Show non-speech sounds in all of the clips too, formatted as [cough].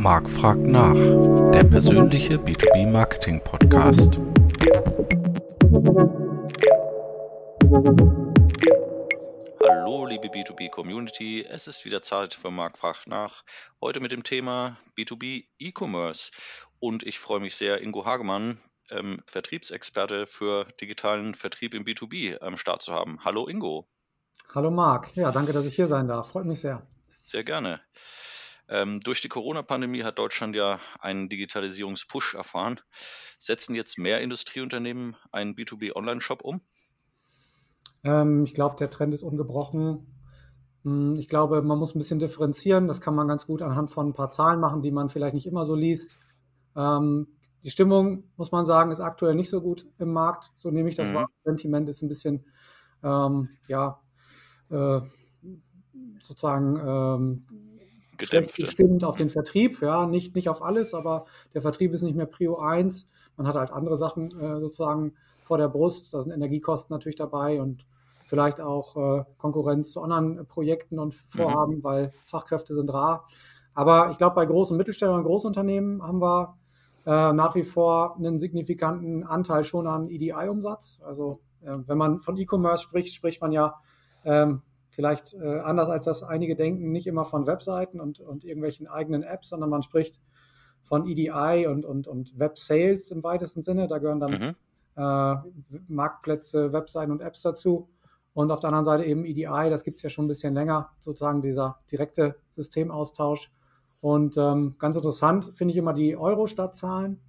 Marc fragt nach, der persönliche B2B Marketing Podcast. Hallo liebe B2B Community, es ist wieder Zeit für Marc fragt nach. Heute mit dem Thema B2B E-Commerce und ich freue mich sehr, Ingo Hagemann, ähm, Vertriebsexperte für digitalen Vertrieb im B2B am Start zu haben. Hallo Ingo. Hallo Marc, ja, danke, dass ich hier sein darf. Freut mich sehr. Sehr gerne. Ähm, durch die Corona-Pandemie hat Deutschland ja einen Digitalisierungspush erfahren. Setzen jetzt mehr Industrieunternehmen einen B2B-Online-Shop um? Ähm, ich glaube, der Trend ist ungebrochen. Hm, ich glaube, man muss ein bisschen differenzieren. Das kann man ganz gut anhand von ein paar Zahlen machen, die man vielleicht nicht immer so liest. Ähm, die Stimmung, muss man sagen, ist aktuell nicht so gut im Markt. So nehme ich das mhm. wahr. Sentiment ist ein bisschen, ähm, ja, äh, sozusagen ähm, gedämpft gestimmt auf den Vertrieb. Ja, nicht, nicht auf alles, aber der Vertrieb ist nicht mehr Prio 1. Man hat halt andere Sachen äh, sozusagen vor der Brust. Da sind Energiekosten natürlich dabei und vielleicht auch äh, Konkurrenz zu anderen Projekten und Vorhaben, mhm. weil Fachkräfte sind rar. Aber ich glaube, bei großen Mittelständlern und Großunternehmen haben wir äh, nach wie vor einen signifikanten Anteil schon an EDI-Umsatz. Also äh, wenn man von E-Commerce spricht, spricht man ja ähm, vielleicht äh, anders als das einige denken, nicht immer von Webseiten und, und irgendwelchen eigenen Apps, sondern man spricht von EDI und, und, und Web Sales im weitesten Sinne. Da gehören dann mhm. äh, Marktplätze, Webseiten und Apps dazu. Und auf der anderen Seite eben EDI, das gibt es ja schon ein bisschen länger, sozusagen dieser direkte Systemaustausch. Und ähm, ganz interessant finde ich immer die Eurostat-Zahlen,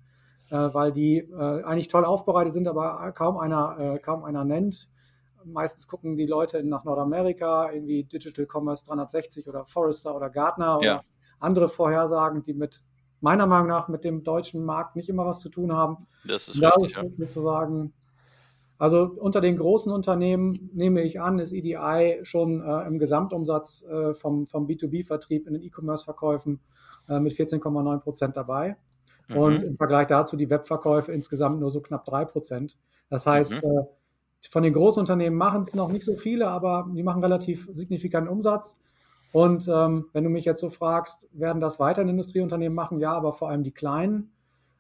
äh, weil die äh, eigentlich toll aufbereitet sind, aber kaum einer, äh, kaum einer nennt meistens gucken die Leute nach Nordamerika, irgendwie Digital Commerce 360 oder Forrester oder Gartner oder ja. andere Vorhersagen, die mit meiner Meinung nach mit dem deutschen Markt nicht immer was zu tun haben. Das ist da richtig. Ist sozusagen, also unter den großen Unternehmen nehme ich an, ist EDI schon äh, im Gesamtumsatz äh, vom, vom B2B-Vertrieb in den E-Commerce-Verkäufen äh, mit 14,9 Prozent dabei. Mhm. Und im Vergleich dazu die Webverkäufe insgesamt nur so knapp 3 Prozent. Das heißt, mhm. Von den Großunternehmen machen es noch nicht so viele, aber die machen relativ signifikanten Umsatz. Und ähm, wenn du mich jetzt so fragst, werden das weiter in Industrieunternehmen machen? Ja, aber vor allem die kleinen,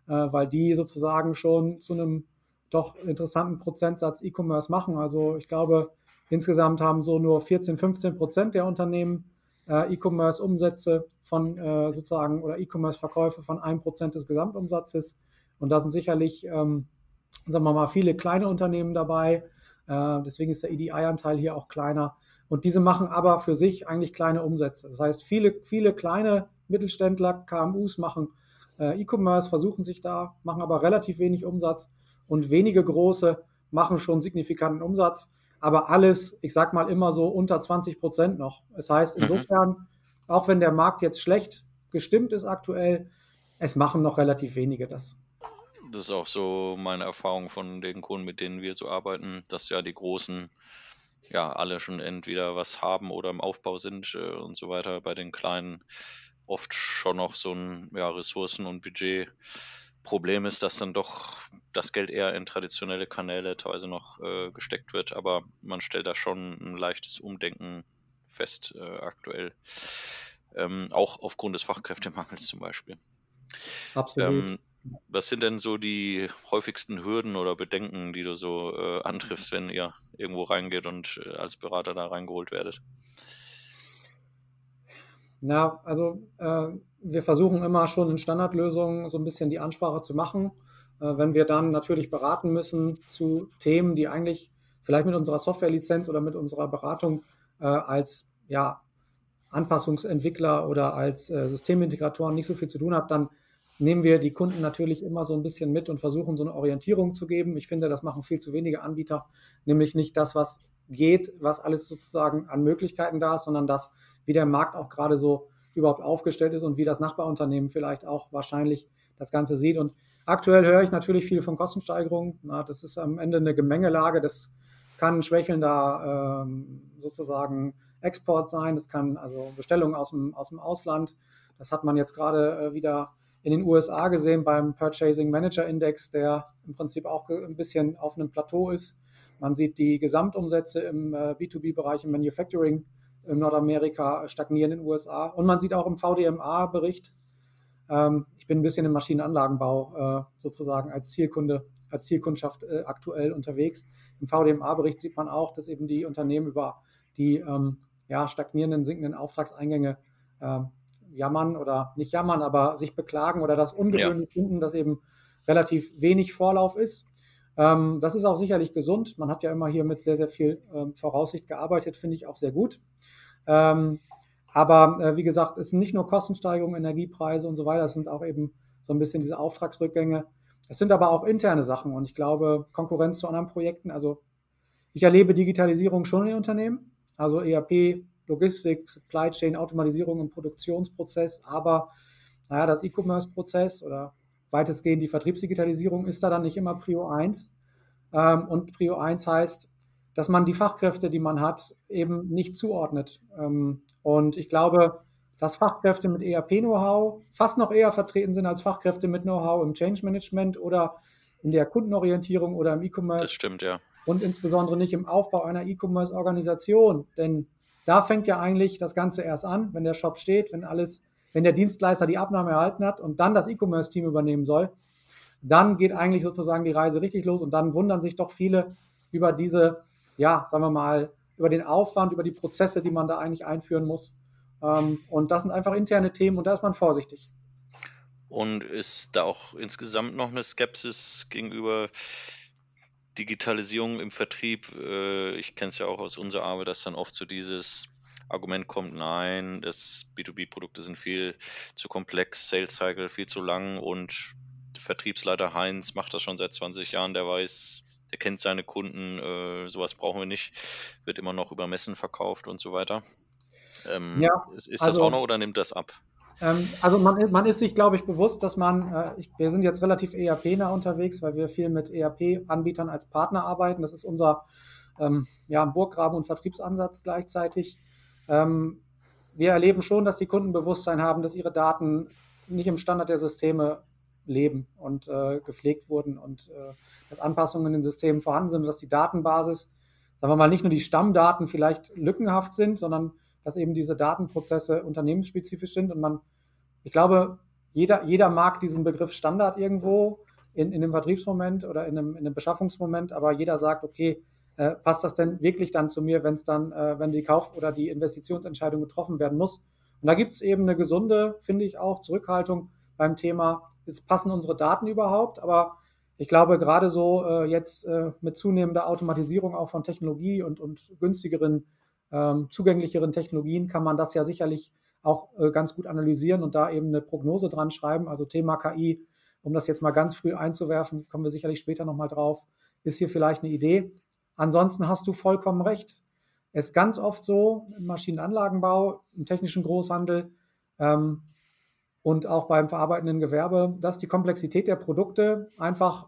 äh, weil die sozusagen schon zu einem doch interessanten Prozentsatz E-Commerce machen. Also ich glaube, insgesamt haben so nur 14, 15 Prozent der Unternehmen äh, E-Commerce-Umsätze von äh, sozusagen oder E-Commerce-Verkäufe von einem Prozent des Gesamtumsatzes. Und da sind sicherlich ähm, sagen wir mal, viele kleine Unternehmen dabei. Äh, deswegen ist der EDI-Anteil hier auch kleiner. Und diese machen aber für sich eigentlich kleine Umsätze. Das heißt, viele, viele kleine Mittelständler, KMUs machen äh, E-Commerce, versuchen sich da, machen aber relativ wenig Umsatz und wenige große machen schon signifikanten Umsatz. Aber alles, ich sag mal immer so unter 20 Prozent noch. Das heißt, mhm. insofern, mhm. auch wenn der Markt jetzt schlecht gestimmt ist aktuell, es machen noch relativ wenige das. Das ist auch so meine Erfahrung von den Kunden, mit denen wir so arbeiten, dass ja die Großen ja alle schon entweder was haben oder im Aufbau sind äh, und so weiter. Bei den Kleinen oft schon noch so ein ja, Ressourcen- und Budgetproblem ist, dass dann doch das Geld eher in traditionelle Kanäle teilweise noch äh, gesteckt wird. Aber man stellt da schon ein leichtes Umdenken fest äh, aktuell. Ähm, auch aufgrund des Fachkräftemangels zum Beispiel. Absolut. Ähm, was sind denn so die häufigsten Hürden oder Bedenken, die du so äh, antriffst, wenn ihr irgendwo reingeht und äh, als Berater da reingeholt werdet? Na, also äh, wir versuchen immer schon in Standardlösungen so ein bisschen die Ansprache zu machen. Äh, wenn wir dann natürlich beraten müssen zu Themen, die eigentlich vielleicht mit unserer Softwarelizenz oder mit unserer Beratung äh, als ja, Anpassungsentwickler oder als äh, Systemintegratoren nicht so viel zu tun haben, dann nehmen wir die Kunden natürlich immer so ein bisschen mit und versuchen so eine Orientierung zu geben. Ich finde, das machen viel zu wenige Anbieter, nämlich nicht das, was geht, was alles sozusagen an Möglichkeiten da ist, sondern das, wie der Markt auch gerade so überhaupt aufgestellt ist und wie das Nachbarunternehmen vielleicht auch wahrscheinlich das Ganze sieht. Und aktuell höre ich natürlich viel von Kostensteigerungen. Na, das ist am Ende eine Gemengelage. Das kann schwächelnder ähm, sozusagen Export sein. Das kann also Bestellungen aus dem, aus dem Ausland. Das hat man jetzt gerade äh, wieder in den USA gesehen beim Purchasing Manager Index, der im Prinzip auch ein bisschen auf einem Plateau ist. Man sieht die Gesamtumsätze im äh, B2B-Bereich im Manufacturing in Nordamerika stagnieren in den USA. Und man sieht auch im VDMA-Bericht, Ähm, ich bin ein bisschen im Maschinenanlagenbau äh, sozusagen als Zielkunde, als Zielkundschaft äh, aktuell unterwegs. Im VDMA-Bericht sieht man auch, dass eben die Unternehmen über die ähm, ja, stagnierenden, sinkenden Auftragseingänge äh, jammern oder nicht jammern, aber sich beklagen oder das ungewöhnlich ja. finden, dass eben relativ wenig Vorlauf ist. Ähm, das ist auch sicherlich gesund. Man hat ja immer hier mit sehr, sehr viel ähm, Voraussicht gearbeitet, finde ich auch sehr gut. Ähm, aber äh, wie gesagt, es sind nicht nur Kostensteigerungen, Energiepreise und so weiter, es sind auch eben so ein bisschen diese Auftragsrückgänge. Es sind aber auch interne Sachen und ich glaube, Konkurrenz zu anderen Projekten, also ich erlebe Digitalisierung schon in den Unternehmen, also ERP, Logistik, Supply Chain, Automatisierung im Produktionsprozess, aber naja, das E-Commerce-Prozess oder weitestgehend die Vertriebsdigitalisierung ist da dann nicht immer Prio 1. Ähm, und Prio 1 heißt, dass man die Fachkräfte, die man hat, eben nicht zuordnet. Ähm, und ich glaube, dass Fachkräfte mit ERP-Know-how fast noch eher vertreten sind als Fachkräfte mit Know-how im Change Management oder in der Kundenorientierung oder im E-Commerce. Das stimmt, ja. Und insbesondere nicht im Aufbau einer E-Commerce-Organisation. Denn da fängt ja eigentlich das Ganze erst an, wenn der Shop steht, wenn alles wenn der Dienstleister die Abnahme erhalten hat und dann das E-Commerce-Team übernehmen soll, dann geht eigentlich sozusagen die Reise richtig los und dann wundern sich doch viele über diese, ja, sagen wir mal, über den Aufwand, über die Prozesse, die man da eigentlich einführen muss. Ähm, und das sind einfach interne Themen und da ist man vorsichtig. Und ist da auch insgesamt noch eine Skepsis gegenüber Digitalisierung im Vertrieb? Äh, ich kenne es ja auch aus unserer Arbeit, dass dann oft so dieses Argument kommt, nein, das B2B-Produkte sind viel zu komplex, Sales Cycle viel zu lang und Vertriebsleiter Heinz macht das schon seit 20 Jahren, der weiß, der kennt seine Kunden, äh, sowas brauchen wir nicht, wird immer noch über Messen verkauft und so weiter. Ähm, ja, ist, ist also, das auch noch oder nimmt das ab? Ähm, also man, man, ist sich, glaube ich, bewusst, dass man, äh, ich, wir sind jetzt relativ ERP-nah unterwegs, weil wir viel mit ERP-Anbietern als Partner arbeiten. Das ist unser ähm, ja, Burggraben- und Vertriebsansatz gleichzeitig. Ähm, wir erleben schon, dass die Kunden Bewusstsein haben, dass ihre Daten nicht im Standard der Systeme leben und äh, gepflegt wurden und äh, dass Anpassungen in den Systemen vorhanden sind, dass die Datenbasis, sagen wir mal, nicht nur die Stammdaten vielleicht lückenhaft sind, sondern dass eben diese Datenprozesse unternehmensspezifisch sind und man, ich glaube, jeder, jeder mag diesen Begriff Standard irgendwo in, in einem Vertriebsmoment oder in einem, in einem Beschaffungsmoment, aber jeder sagt, okay, äh, passt das denn wirklich dann zu mir, wenn es dann, äh, wenn die Kauf- oder die Investitionsentscheidung getroffen werden muss? Und da gibt es eben eine gesunde, finde ich auch, Zurückhaltung beim Thema, ist, passen unsere Daten überhaupt? Aber ich glaube, gerade so äh, jetzt äh, mit zunehmender Automatisierung auch von Technologie und, und günstigeren, ähm, zugänglicheren Technologien kann man das ja sicherlich auch äh, ganz gut analysieren und da eben eine Prognose dran schreiben. Also Thema KI, um das jetzt mal ganz früh einzuwerfen, kommen wir sicherlich später nochmal drauf, ist hier vielleicht eine Idee. Ansonsten hast du vollkommen recht. Es ist ganz oft so im Maschinenanlagenbau, im technischen Großhandel ähm, und auch beim verarbeitenden Gewerbe, dass die Komplexität der Produkte einfach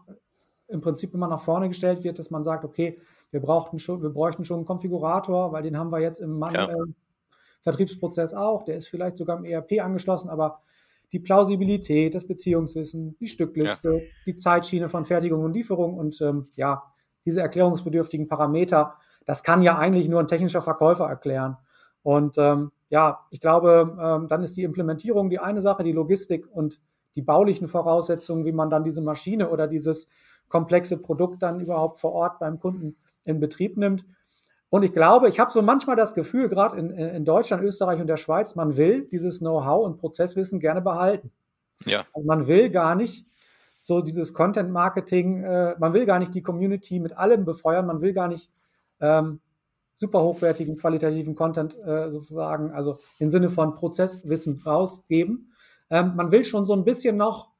im Prinzip immer nach vorne gestellt wird, dass man sagt, okay, wir, brauchten schon, wir bräuchten schon einen Konfigurator, weil den haben wir jetzt im Mann ja. äh, Vertriebsprozess auch, der ist vielleicht sogar im ERP angeschlossen, aber die Plausibilität, das Beziehungswissen, die Stückliste, ja. die Zeitschiene von Fertigung und Lieferung und ähm, ja, diese erklärungsbedürftigen Parameter, das kann ja eigentlich nur ein technischer Verkäufer erklären. Und ähm, ja, ich glaube, ähm, dann ist die Implementierung die eine Sache, die Logistik und die baulichen Voraussetzungen, wie man dann diese Maschine oder dieses komplexe Produkt dann überhaupt vor Ort beim Kunden in Betrieb nimmt. Und ich glaube, ich habe so manchmal das Gefühl, gerade in, in Deutschland, Österreich und der Schweiz, man will dieses Know-how und Prozesswissen gerne behalten. Ja. Also man will gar nicht so dieses Content-Marketing, äh, man will gar nicht die Community mit allem befeuern, man will gar nicht ähm, super hochwertigen, qualitativen Content äh, sozusagen, also im Sinne von Prozesswissen rausgeben. Ähm, man will schon so ein bisschen noch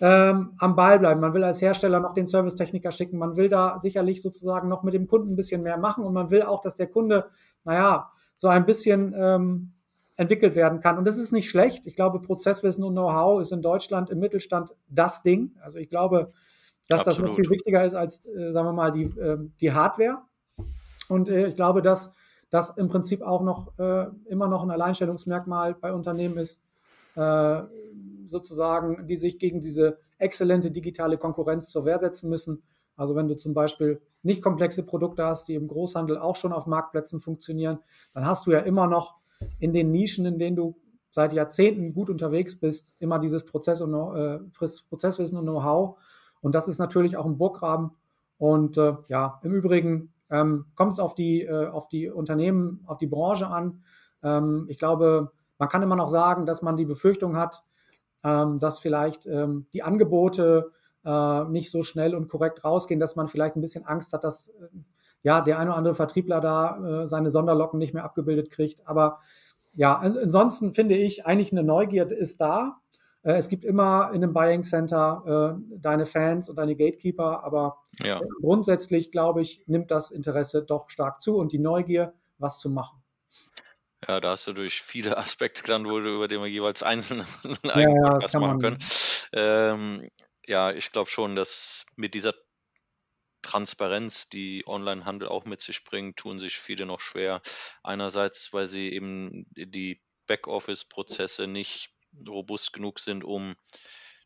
ähm, am Ball bleiben. Man will als Hersteller noch den Servicetechniker schicken. Man will da sicherlich sozusagen noch mit dem Kunden ein bisschen mehr machen und man will auch, dass der Kunde, naja, so ein bisschen ähm, entwickelt werden kann. Und das ist nicht schlecht. Ich glaube, Prozesswissen und Know-how ist in Deutschland im Mittelstand das Ding. Also ich glaube, dass Absolut. das noch viel wichtiger ist als, äh, sagen wir mal, die, äh, die Hardware. Und äh, ich glaube, dass das im Prinzip auch noch äh, immer noch ein Alleinstellungsmerkmal bei Unternehmen ist, äh, sozusagen, die sich gegen diese exzellente digitale Konkurrenz zur Wehr setzen müssen. Also wenn du zum Beispiel nicht komplexe Produkte hast, die im Großhandel auch schon auf Marktplätzen funktionieren, dann hast du ja immer noch in den Nischen, in denen du seit Jahrzehnten gut unterwegs bist, immer dieses Prozess und, äh, Prozesswissen und Know-how. Und das ist natürlich auch ein Burggraben. Und äh, ja, im Übrigen ähm, kommt es auf die, äh, auf die Unternehmen, auf die Branche an. Ähm, ich glaube, man kann immer noch sagen, dass man die Befürchtung hat, dass vielleicht ähm, die Angebote äh, nicht so schnell und korrekt rausgehen, dass man vielleicht ein bisschen Angst hat, dass äh, ja der eine oder andere Vertriebler da äh, seine Sonderlocken nicht mehr abgebildet kriegt. Aber ja, ansonsten finde ich eigentlich eine Neugierde ist da. Es gibt immer in einem Buying Center äh, deine Fans und deine Gatekeeper, aber ja. grundsätzlich, glaube ich, nimmt das Interesse doch stark zu und die Neugier, was zu machen. Ja, da hast du durch viele [laughs] Aspekte genannt, über die wir jeweils einzeln [laughs] einen eigenen ja, Podcast machen können. Ähm, ja, ich glaube schon, dass mit dieser Transparenz, die Onlinehandel auch mit sich bringt, tun sich viele noch schwer. Einerseits, weil sie eben die Backoffice-Prozesse nicht robust genug sind, um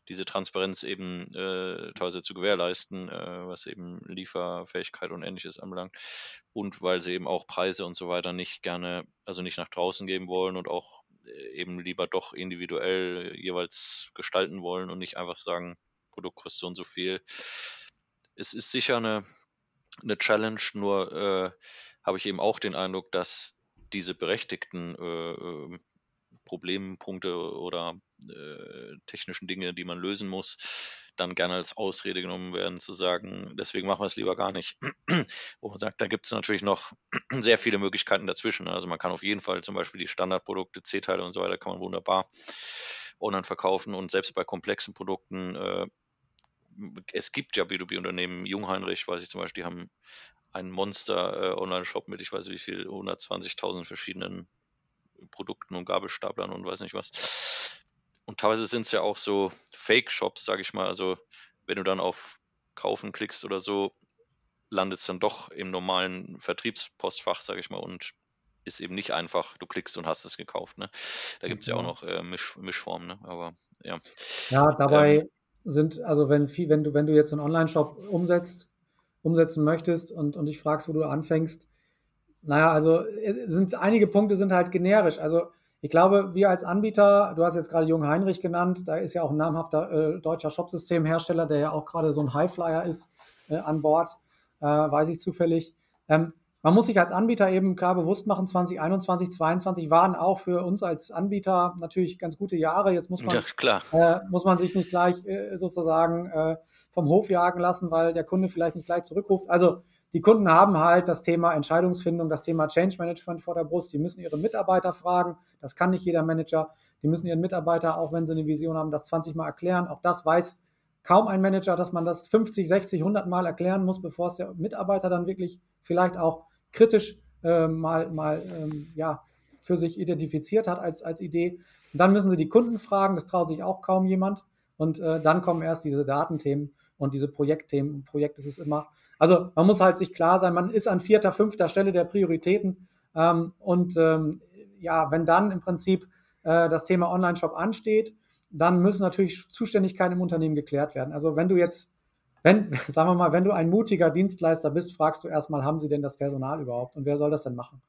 diese Transparenz eben äh, teilweise zu gewährleisten, äh, was eben Lieferfähigkeit und ähnliches anbelangt. Und weil sie eben auch Preise und so weiter nicht gerne, also nicht nach draußen geben wollen und auch äh, eben lieber doch individuell jeweils gestalten wollen und nicht einfach sagen, Produkt kostet so und so viel. Es ist sicher eine, eine Challenge, nur äh, habe ich eben auch den Eindruck, dass diese berechtigten äh, ähm, Problempunkte oder äh, technischen Dinge, die man lösen muss, dann gerne als Ausrede genommen werden, zu sagen, deswegen machen wir es lieber gar nicht. [clears throat] Wo man sagt, da gibt es natürlich noch [clears throat] sehr viele Möglichkeiten dazwischen. Also man kann auf jeden Fall zum Beispiel die Standardprodukte, C-Teile und so weiter, kann man wunderbar online verkaufen und selbst bei komplexen Produkten, äh, es gibt ja B2B-Unternehmen, Jungheinrich, weiß ich zum Beispiel, die haben einen Monster-Online-Shop äh, mit, ich weiß wie viel, 120.000 verschiedenen Produkten und Gabelstaplern und weiß nicht was. Und teilweise sind es ja auch so Fake-Shops, sage ich mal. Also wenn du dann auf Kaufen klickst oder so, landet es dann doch im normalen Vertriebspostfach, sage ich mal, und ist eben nicht einfach, du klickst und hast es gekauft. Ne? Da gibt es ja. auch noch äh, Misch, Mischformen, ne? aber ja. Ja, dabei ähm, sind, also wenn, viel, wenn, du, wenn du jetzt einen Online-Shop umsetzt, umsetzen möchtest und, und dich fragst, wo du anfängst, naja, also äh, sind einige Punkte sind halt generisch. Also ich glaube, wir als Anbieter, du hast jetzt gerade Jung Heinrich genannt, da ist ja auch ein namhafter äh, deutscher Shopsystemhersteller, der ja auch gerade so ein Highflyer ist äh, an Bord, äh, weiß ich zufällig. Ähm, man muss sich als Anbieter eben klar bewusst machen, 2021, 2022 waren auch für uns als Anbieter natürlich ganz gute Jahre. Jetzt muss man, ja, äh, muss man sich nicht gleich äh, sozusagen äh, vom Hof jagen lassen, weil der Kunde vielleicht nicht gleich zurückruft. Also die Kunden haben halt das Thema Entscheidungsfindung, das Thema Change Management vor der Brust. Die müssen ihre Mitarbeiter fragen. Das kann nicht jeder Manager. Die müssen ihren Mitarbeiter, auch wenn sie eine Vision haben, das 20 Mal erklären. Auch das weiß kaum ein Manager, dass man das 50, 60, 100 Mal erklären muss, bevor es der Mitarbeiter dann wirklich vielleicht auch kritisch äh, mal, mal ähm, ja, für sich identifiziert hat als, als Idee. Und dann müssen sie die Kunden fragen, das traut sich auch kaum jemand. Und äh, dann kommen erst diese Datenthemen und diese Projektthemen. Ein Projekt ist es immer, also man muss halt sich klar sein, man ist an vierter, fünfter Stelle der Prioritäten. Ähm, und ähm, ja, wenn dann im Prinzip äh, das Thema Online-Shop ansteht, dann müssen natürlich Zuständigkeiten im Unternehmen geklärt werden. Also wenn du jetzt, wenn, [laughs] sagen wir mal, wenn du ein mutiger Dienstleister bist, fragst du erstmal, haben sie denn das Personal überhaupt und wer soll das denn machen?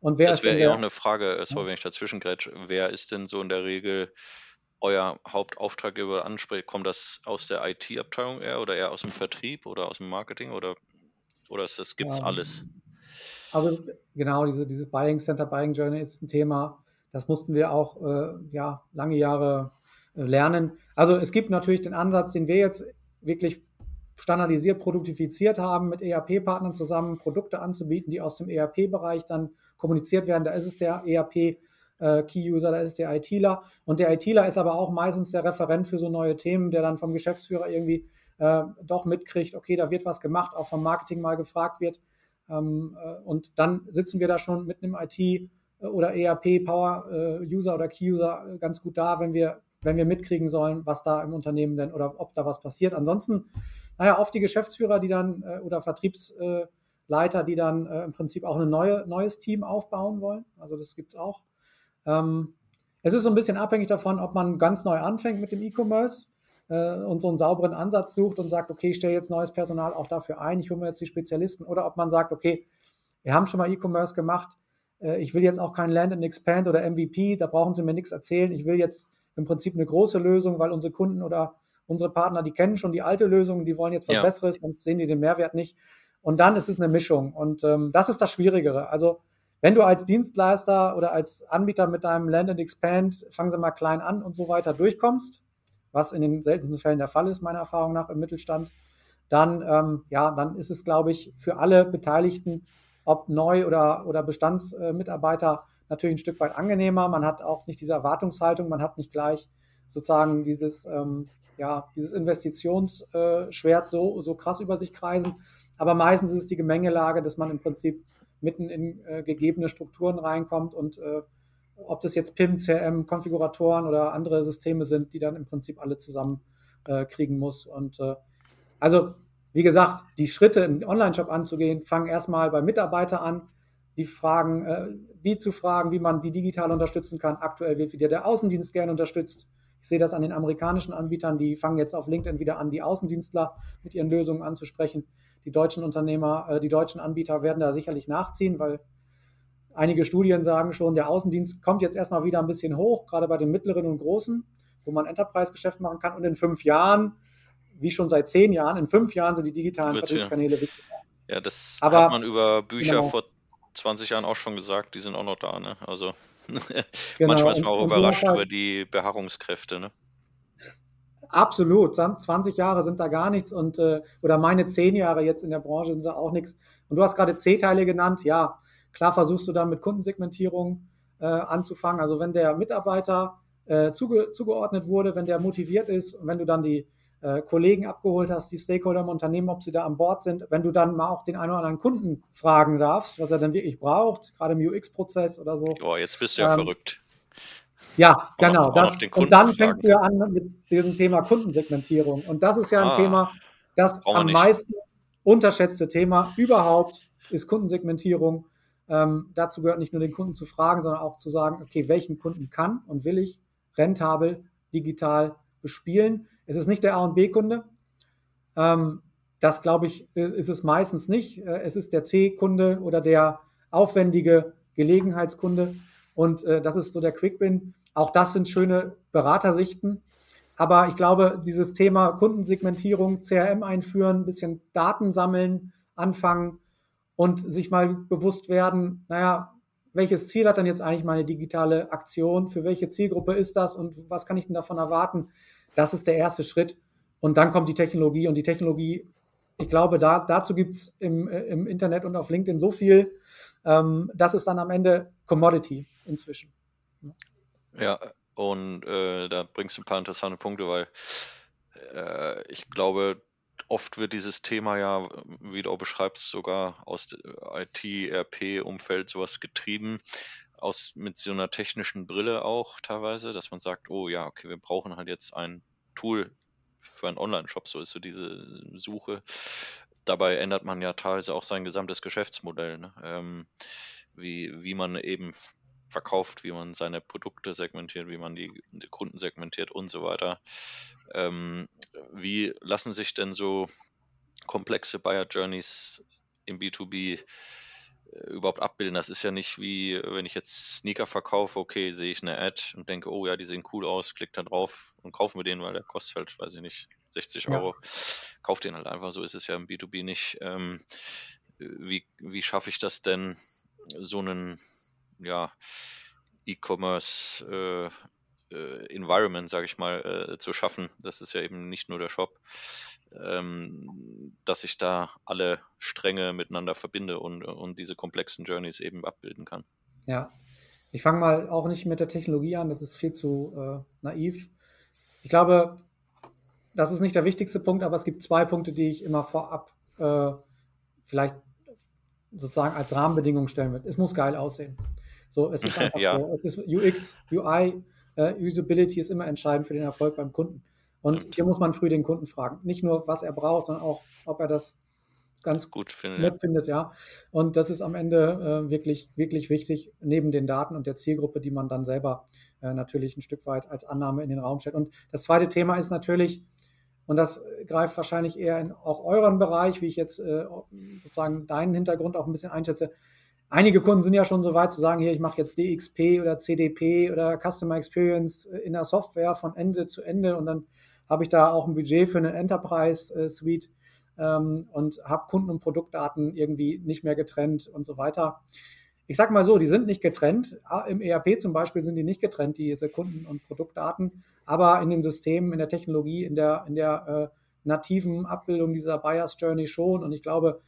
Und wer das wäre ja auch eine Frage, äh, sorry, wenn ich dazwischen grätsche, wer ist denn so in der Regel euer Hauptauftraggeber anspricht, kommt das aus der IT-Abteilung eher oder eher aus dem Vertrieb oder aus dem Marketing oder, oder ist das, gibt es ähm, alles? Also genau, diese, dieses Buying Center, Buying Journey ist ein Thema, das mussten wir auch äh, ja, lange Jahre äh, lernen. Also es gibt natürlich den Ansatz, den wir jetzt wirklich standardisiert, produktifiziert haben, mit ERP-Partnern zusammen Produkte anzubieten, die aus dem ERP-Bereich dann kommuniziert werden. Da ist es der ERP äh, Key-User, da ist der ITler. Und der ITler ist aber auch meistens der Referent für so neue Themen, der dann vom Geschäftsführer irgendwie äh, doch mitkriegt, okay, da wird was gemacht, auch vom Marketing mal gefragt wird. Ähm, äh, und dann sitzen wir da schon mit einem IT- äh, oder ERP Power äh, oder Key User ganz gut da, wenn wir wenn wir mitkriegen sollen, was da im Unternehmen denn oder ob da was passiert. Ansonsten, naja, auf die Geschäftsführer, die dann äh, oder Vertriebsleiter, die dann äh, im Prinzip auch ein neue, neues Team aufbauen wollen. Also das gibt es auch. Ähm, es ist so ein bisschen abhängig davon, ob man ganz neu anfängt mit dem E-Commerce äh, und so einen sauberen Ansatz sucht und sagt, okay, ich stelle jetzt neues Personal auch dafür ein, ich hole mir jetzt die Spezialisten, oder ob man sagt, okay, wir haben schon mal E-Commerce gemacht, äh, ich will jetzt auch kein Land and Expand oder MVP, da brauchen Sie mir nichts erzählen. Ich will jetzt im Prinzip eine große Lösung, weil unsere Kunden oder unsere Partner, die kennen schon die alte Lösung, die wollen jetzt was ja. Besseres, sonst sehen die den Mehrwert nicht. Und dann ist es eine Mischung. Und ähm, das ist das Schwierigere. Also wenn du als Dienstleister oder als Anbieter mit deinem Land and Expand, fangen Sie mal klein an und so weiter durchkommst, was in den seltensten Fällen der Fall ist, meiner Erfahrung nach im Mittelstand, dann, ähm, ja, dann ist es, glaube ich, für alle Beteiligten, ob neu oder, oder Bestandsmitarbeiter, natürlich ein Stück weit angenehmer. Man hat auch nicht diese Erwartungshaltung, man hat nicht gleich sozusagen dieses, ähm, ja, dieses Investitionsschwert so, so krass über sich kreisen. Aber meistens ist es die Gemengelage, dass man im Prinzip mitten in äh, gegebene Strukturen reinkommt und äh, ob das jetzt PIM, CRM, Konfiguratoren oder andere Systeme sind, die dann im Prinzip alle zusammen äh, kriegen muss. Und äh, also, wie gesagt, die Schritte im Online-Shop anzugehen, fangen erstmal bei Mitarbeiter an, die Fragen, äh, die zu fragen, wie man die digital unterstützen kann. Aktuell wird wieder der Außendienst gerne unterstützt. Ich sehe das an den amerikanischen Anbietern, die fangen jetzt auf LinkedIn wieder an, die Außendienstler mit ihren Lösungen anzusprechen. Die deutschen Unternehmer, äh, die deutschen Anbieter werden da sicherlich nachziehen, weil einige Studien sagen schon, der Außendienst kommt jetzt erstmal wieder ein bisschen hoch, gerade bei den mittleren und großen, wo man Enterprise-Geschäft machen kann. Und in fünf Jahren, wie schon seit zehn Jahren, in fünf Jahren sind die digitalen Vertriebskanäle wichtig. Ja, das Aber, hat man über Bücher genau. vor 20 Jahren auch schon gesagt, die sind auch noch da. Ne? Also [laughs] genau. manchmal ist man auch und, überrascht und über die Beharrungskräfte. Ne? Absolut. 20 Jahre sind da gar nichts und äh, oder meine zehn Jahre jetzt in der Branche sind da auch nichts. Und du hast gerade C-Teile genannt. Ja, klar versuchst du dann mit Kundensegmentierung äh, anzufangen. Also wenn der Mitarbeiter äh, zuge zugeordnet wurde, wenn der motiviert ist und wenn du dann die äh, Kollegen abgeholt hast, die Stakeholder im Unternehmen, ob sie da an Bord sind, wenn du dann mal auch den einen oder anderen Kunden fragen darfst, was er dann wirklich braucht, gerade im UX-Prozess oder so. Boah, jetzt bist du ja ähm, verrückt. Ja, genau. Das, und dann fängst du ja an mit diesem Thema Kundensegmentierung. Und das ist ja ein ah, Thema, das am meisten unterschätzte Thema überhaupt ist Kundensegmentierung. Ähm, dazu gehört nicht nur den Kunden zu fragen, sondern auch zu sagen, okay, welchen Kunden kann und will ich rentabel digital bespielen. Es ist nicht der A und B-Kunde. Ähm, das glaube ich, ist es meistens nicht. Äh, es ist der C-Kunde oder der aufwendige Gelegenheitskunde. Und äh, das ist so der Quick-Win. Auch das sind schöne Beratersichten. Aber ich glaube, dieses Thema Kundensegmentierung, CRM einführen, ein bisschen Daten sammeln, anfangen und sich mal bewusst werden, naja, welches Ziel hat dann jetzt eigentlich meine digitale Aktion? Für welche Zielgruppe ist das und was kann ich denn davon erwarten? Das ist der erste Schritt. Und dann kommt die Technologie und die Technologie, ich glaube, da, dazu gibt es im, äh, im Internet und auf LinkedIn so viel, ähm, das ist dann am Ende Commodity inzwischen. Ja, und äh, da bringst du ein paar interessante Punkte, weil äh, ich glaube, oft wird dieses Thema ja, wie du auch beschreibst, sogar aus IT, RP-Umfeld sowas getrieben, aus mit so einer technischen Brille auch teilweise, dass man sagt, oh ja, okay, wir brauchen halt jetzt ein Tool für einen Online-Shop, so ist so diese Suche. Dabei ändert man ja teilweise auch sein gesamtes Geschäftsmodell. Ne? Ähm, wie, wie man eben verkauft, wie man seine Produkte segmentiert, wie man die, die Kunden segmentiert und so weiter. Ähm, wie lassen sich denn so komplexe Buyer Journeys im B2B äh, überhaupt abbilden? Das ist ja nicht wie, wenn ich jetzt Sneaker verkaufe, okay, sehe ich eine Ad und denke, oh ja, die sehen cool aus, klick da drauf und kaufen wir den, weil der kostet halt, weiß ich nicht, 60 Euro. Ja. Kauf den halt einfach, so ist es ja im B2B nicht. Ähm, wie, wie schaffe ich das denn, so einen ja, E-Commerce äh, äh, Environment, sage ich mal, äh, zu schaffen. Das ist ja eben nicht nur der Shop, ähm, dass ich da alle Stränge miteinander verbinde und, und diese komplexen Journeys eben abbilden kann. Ja, ich fange mal auch nicht mit der Technologie an, das ist viel zu äh, naiv. Ich glaube, das ist nicht der wichtigste Punkt, aber es gibt zwei Punkte, die ich immer vorab äh, vielleicht sozusagen als Rahmenbedingung stellen würde. Es muss geil aussehen. So, es ist einfach [laughs] ja. so, es ist UX, UI, äh, Usability ist immer entscheidend für den Erfolg beim Kunden. Und hier muss man früh den Kunden fragen. Nicht nur, was er braucht, sondern auch, ob er das ganz gut findet, nett findet, ja. Und das ist am Ende äh, wirklich, wirklich wichtig, neben den Daten und der Zielgruppe, die man dann selber äh, natürlich ein Stück weit als Annahme in den Raum stellt. Und das zweite Thema ist natürlich, und das greift wahrscheinlich eher in auch euren Bereich, wie ich jetzt äh, sozusagen deinen Hintergrund auch ein bisschen einschätze. Einige Kunden sind ja schon so weit zu sagen, hier, ich mache jetzt DXP oder CDP oder Customer Experience in der Software von Ende zu Ende und dann habe ich da auch ein Budget für eine Enterprise äh, Suite ähm, und habe Kunden- und Produktdaten irgendwie nicht mehr getrennt und so weiter. Ich sage mal so, die sind nicht getrennt. Im ERP zum Beispiel sind die nicht getrennt, diese Kunden- und Produktdaten, aber in den Systemen, in der Technologie, in der, in der äh, nativen Abbildung dieser Buyers Journey schon. Und ich glaube,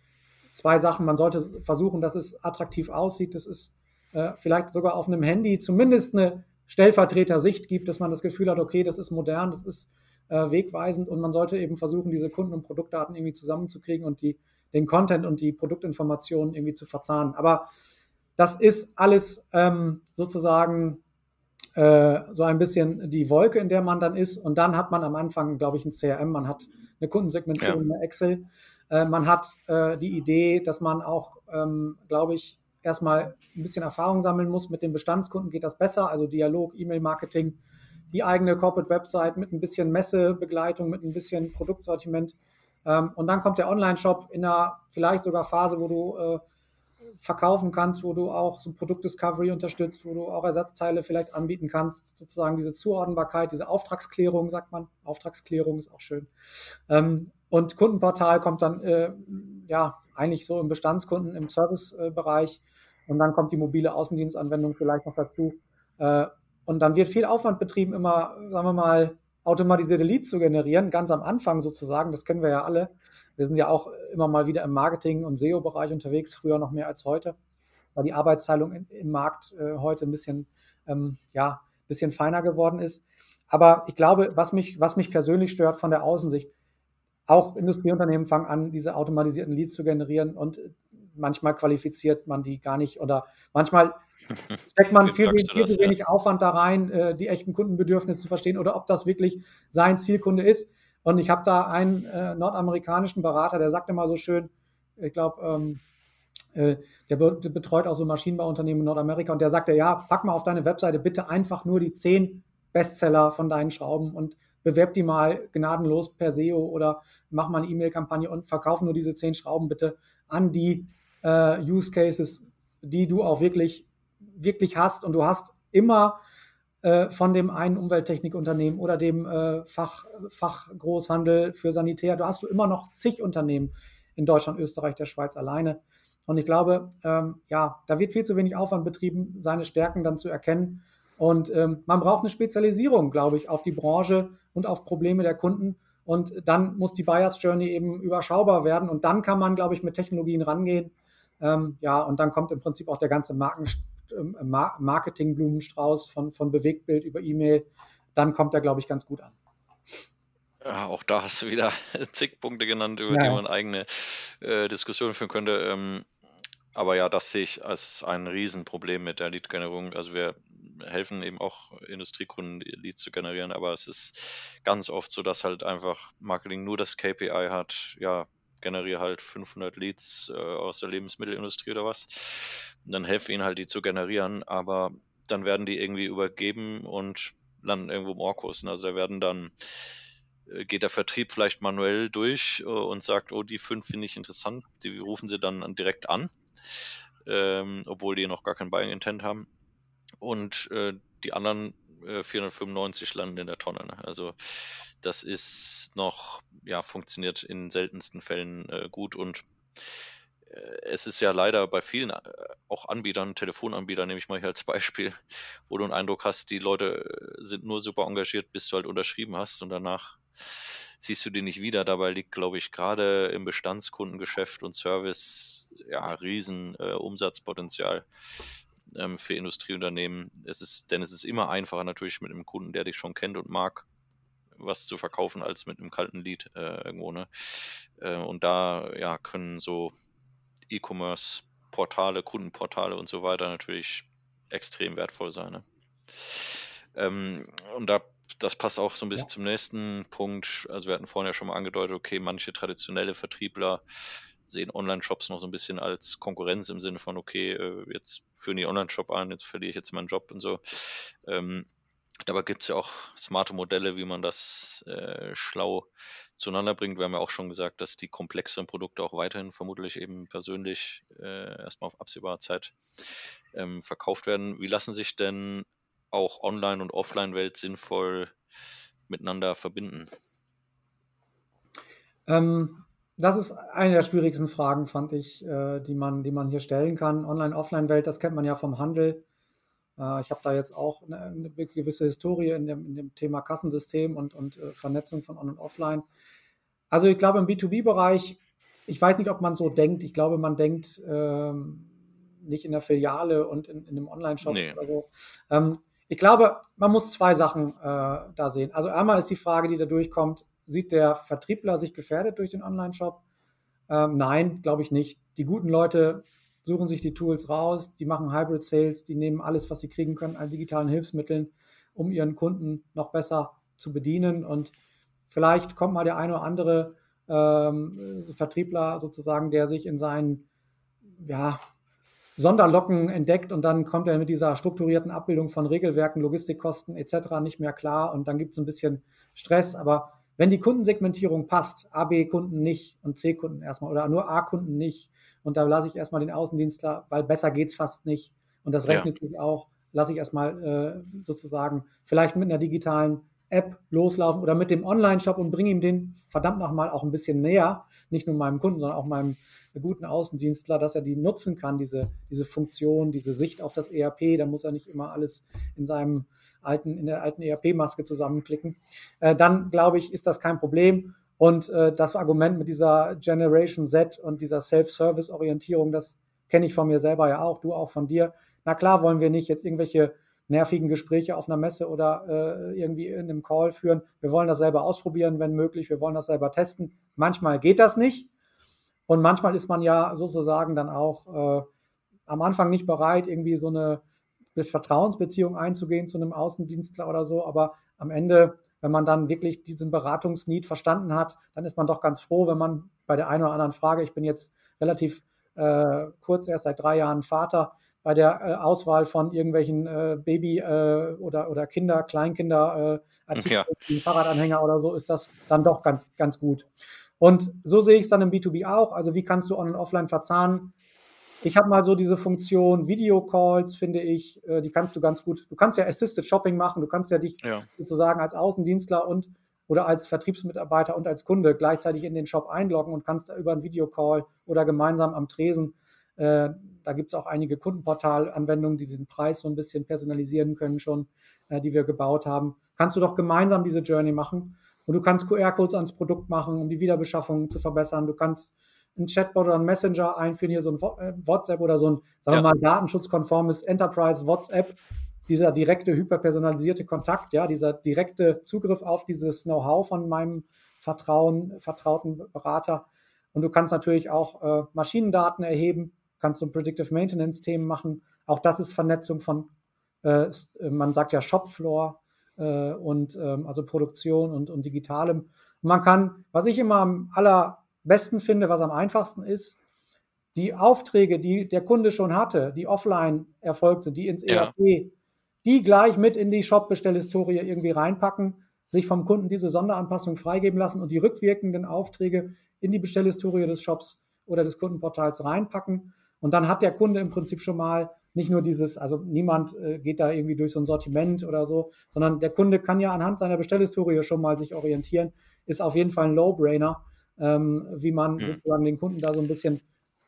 zwei Sachen. Man sollte versuchen, dass es attraktiv aussieht. Das ist äh, vielleicht sogar auf einem Handy zumindest eine Stellvertreter-Sicht gibt, dass man das Gefühl hat, okay, das ist modern, das ist äh, wegweisend und man sollte eben versuchen, diese Kunden- und Produktdaten irgendwie zusammenzukriegen und die, den Content und die Produktinformationen irgendwie zu verzahnen. Aber das ist alles ähm, sozusagen äh, so ein bisschen die Wolke, in der man dann ist. Und dann hat man am Anfang, glaube ich, ein CRM, man hat eine Kundensegmentierung, ja. eine Excel. Äh, man hat äh, die Idee, dass man auch, ähm, glaube ich, erstmal ein bisschen Erfahrung sammeln muss. Mit den Bestandskunden geht das besser, also Dialog, E-Mail-Marketing, die eigene Corporate-Website mit ein bisschen Messebegleitung, mit ein bisschen Produktsortiment. Ähm, und dann kommt der Online-Shop in einer vielleicht sogar Phase, wo du äh, verkaufen kannst, wo du auch so Produktdiscovery unterstützt, wo du auch Ersatzteile vielleicht anbieten kannst, sozusagen diese Zuordnbarkeit, diese Auftragsklärung, sagt man. Auftragsklärung ist auch schön. Ähm, und Kundenportal kommt dann äh, ja eigentlich so im Bestandskunden, im Servicebereich. und dann kommt die mobile Außendienstanwendung vielleicht noch dazu. Äh, und dann wird viel Aufwand betrieben, immer, sagen wir mal, automatisierte Leads zu generieren, ganz am Anfang sozusagen. Das kennen wir ja alle. Wir sind ja auch immer mal wieder im Marketing- und SEO-Bereich unterwegs, früher noch mehr als heute, weil die Arbeitsteilung im Markt äh, heute ein bisschen, ähm, ja, bisschen feiner geworden ist. Aber ich glaube, was mich, was mich persönlich stört von der Außensicht, auch Industrieunternehmen fangen an, diese automatisierten Leads zu generieren und manchmal qualifiziert man die gar nicht oder manchmal [laughs] steckt man viel, viel zu wenig ja. Aufwand da rein, äh, die echten Kundenbedürfnisse zu verstehen oder ob das wirklich sein Zielkunde ist. Und ich habe da einen äh, nordamerikanischen Berater, der sagt immer so schön, ich glaube, ähm, äh, der, be der, betreut auch so Maschinenbauunternehmen in Nordamerika und der sagte, ja, pack mal auf deine Webseite bitte einfach nur die zehn Bestseller von deinen Schrauben und bewerb die mal gnadenlos per SEO oder mach mal eine E-Mail-Kampagne und verkauf nur diese zehn Schrauben bitte an die äh, Use Cases, die du auch wirklich, wirklich hast. Und du hast immer äh, von dem einen Umwelttechnikunternehmen oder dem äh, Fach, Fachgroßhandel für Sanitär, du hast du immer noch zig Unternehmen in Deutschland, Österreich, der Schweiz alleine. Und ich glaube, ähm, ja, da wird viel zu wenig Aufwand betrieben, seine Stärken dann zu erkennen. Und ähm, man braucht eine Spezialisierung, glaube ich, auf die Branche und auf Probleme der Kunden. Und dann muss die Buyers Journey eben überschaubar werden. Und dann kann man, glaube ich, mit Technologien rangehen. Ähm, ja, und dann kommt im Prinzip auch der ganze Marken, ähm, Marketing-Blumenstrauß von, von Bewegtbild über E-Mail. Dann kommt er, glaube ich, ganz gut an. Ja, auch da hast du wieder [laughs] zig Punkte genannt, über ja. die man eigene äh, Diskussionen führen könnte. Ähm, aber ja, das sehe ich als ein Riesenproblem mit der Lead-Generierung. Also wir helfen eben auch Industriekunden Leads zu generieren, aber es ist ganz oft so, dass halt einfach Marketing nur das KPI hat, ja, generiere halt 500 Leads äh, aus der Lebensmittelindustrie oder was. Und dann helfe ihnen halt, die zu generieren, aber dann werden die irgendwie übergeben und landen irgendwo im Orkus. Also da werden dann äh, geht der Vertrieb vielleicht manuell durch äh, und sagt, oh, die fünf finde ich interessant. Die rufen sie dann direkt an, ähm, obwohl die noch gar kein Buying Intent haben und äh, die anderen äh, 495 landen in der Tonne. Ne? Also das ist noch, ja, funktioniert in seltensten Fällen äh, gut und äh, es ist ja leider bei vielen äh, auch Anbietern, Telefonanbietern nehme ich mal hier als Beispiel, wo du einen Eindruck hast, die Leute äh, sind nur super engagiert, bis du halt unterschrieben hast und danach siehst du die nicht wieder. Dabei liegt, glaube ich, gerade im Bestandskundengeschäft und Service ja riesen äh, Umsatzpotenzial ähm, für Industrieunternehmen. Es ist, denn es ist immer einfacher natürlich mit einem Kunden, der dich schon kennt und mag, was zu verkaufen, als mit einem kalten Lied äh, irgendwo. Ne? Äh, und da ja, können so E-Commerce-Portale, Kundenportale und so weiter natürlich extrem wertvoll sein. Ne? Ähm, und da das passt auch so ein bisschen ja. zum nächsten Punkt. Also wir hatten vorhin ja schon mal angedeutet, okay, manche traditionelle Vertriebler sehen Online-Shops noch so ein bisschen als Konkurrenz im Sinne von, okay, äh, jetzt führen die Online-Shop an, jetzt verliere ich jetzt meinen Job und so. Ähm, Dabei gibt es ja auch smarte Modelle, wie man das äh, schlau zueinander bringt. Wir haben ja auch schon gesagt, dass die komplexeren Produkte auch weiterhin vermutlich eben persönlich äh, erstmal auf absehbare Zeit ähm, verkauft werden. Wie lassen sich denn auch Online- und Offline-Welt sinnvoll miteinander verbinden? Ähm, das ist eine der schwierigsten Fragen, fand ich, äh, die, man, die man hier stellen kann. Online-Offline-Welt, das kennt man ja vom Handel. Äh, ich habe da jetzt auch eine, eine, gewisse Historie in dem, in dem Thema Kassensystem und, und äh, Vernetzung von On- und Offline. Also ich glaube im B2B-Bereich, ich weiß nicht, ob man so denkt. Ich glaube, man denkt ähm, nicht in der Filiale und in, in einem Online-Shop nee. oder so. Ähm, ich glaube, man muss zwei Sachen äh, da sehen. Also einmal ist die Frage, die da durchkommt, sieht der Vertriebler sich gefährdet durch den Online-Shop? Ähm, nein, glaube ich nicht. Die guten Leute suchen sich die Tools raus, die machen Hybrid Sales, die nehmen alles, was sie kriegen können an digitalen Hilfsmitteln, um ihren Kunden noch besser zu bedienen. Und vielleicht kommt mal der eine oder andere ähm, Vertriebler sozusagen, der sich in seinen ja, Sonderlocken entdeckt und dann kommt er mit dieser strukturierten Abbildung von Regelwerken, Logistikkosten etc. nicht mehr klar und dann gibt es ein bisschen Stress. Aber wenn die Kundensegmentierung passt, A, B-Kunden nicht und C-Kunden erstmal oder nur A-Kunden nicht und da lasse ich erstmal den Außendienstler, weil besser geht es fast nicht und das rechnet ja. sich auch, lasse ich erstmal äh, sozusagen vielleicht mit einer digitalen App loslaufen oder mit dem Online-Shop und bringe ihm den verdammt nochmal auch ein bisschen näher, nicht nur meinem Kunden, sondern auch meinem guten Außendienstler, dass er die nutzen kann, diese, diese Funktion, diese Sicht auf das ERP. Da muss er nicht immer alles in seinem alten, in der alten ERP-Maske zusammenklicken. Äh, dann glaube ich, ist das kein Problem. Und äh, das Argument mit dieser Generation Z und dieser Self-Service-Orientierung, das kenne ich von mir selber ja auch, du auch von dir. Na klar wollen wir nicht jetzt irgendwelche nervigen Gespräche auf einer Messe oder äh, irgendwie in einem Call führen. Wir wollen das selber ausprobieren, wenn möglich. Wir wollen das selber testen. Manchmal geht das nicht. Und manchmal ist man ja sozusagen dann auch äh, am Anfang nicht bereit, irgendwie so eine Vertrauensbeziehung einzugehen zu einem Außendienstler oder so. Aber am Ende, wenn man dann wirklich diesen Beratungsnied verstanden hat, dann ist man doch ganz froh, wenn man bei der einen oder anderen Frage, ich bin jetzt relativ äh, kurz erst seit drei Jahren Vater, bei der äh, Auswahl von irgendwelchen äh, Baby- äh, oder, oder Kinder, Kleinkinder, äh, Artikel, ja. Fahrradanhänger oder so, ist das dann doch ganz, ganz gut. Und so sehe ich es dann im B2B auch. Also wie kannst du on- und offline verzahnen? Ich habe mal so diese Funktion Video-Calls, finde ich, äh, die kannst du ganz gut. Du kannst ja Assisted Shopping machen, du kannst ja dich ja. sozusagen als Außendienstler und oder als Vertriebsmitarbeiter und als Kunde gleichzeitig in den Shop einloggen und kannst da über einen Videocall oder gemeinsam am Tresen. Äh, da gibt es auch einige Kundenportal-Anwendungen, die den Preis so ein bisschen personalisieren können schon, äh, die wir gebaut haben. Kannst du doch gemeinsam diese Journey machen und du kannst QR-Codes ans Produkt machen, um die Wiederbeschaffung zu verbessern. Du kannst ein Chatbot oder ein Messenger einführen, hier so ein äh, WhatsApp oder so ein, sagen wir mal, datenschutzkonformes Enterprise WhatsApp, dieser direkte, hyperpersonalisierte Kontakt, ja, dieser direkte Zugriff auf dieses Know-how von meinem Vertrauen, vertrauten Berater. Und du kannst natürlich auch äh, Maschinendaten erheben, kannst so Predictive Maintenance-Themen machen. Auch das ist Vernetzung von, äh, man sagt ja Shopfloor äh, und ähm, also Produktion und, und Digitalem. Und man kann, was ich immer am aller besten finde, was am einfachsten ist, die Aufträge, die der Kunde schon hatte, die offline erfolgt sind, die ins ERP, ja. die gleich mit in die Shop-Bestellhistorie irgendwie reinpacken, sich vom Kunden diese Sonderanpassung freigeben lassen und die rückwirkenden Aufträge in die Bestellhistorie des Shops oder des Kundenportals reinpacken. Und dann hat der Kunde im Prinzip schon mal nicht nur dieses, also niemand äh, geht da irgendwie durch so ein Sortiment oder so, sondern der Kunde kann ja anhand seiner Bestellhistorie schon mal sich orientieren. Ist auf jeden Fall ein Low-Brainer ähm, wie man mhm. sozusagen den Kunden da so ein bisschen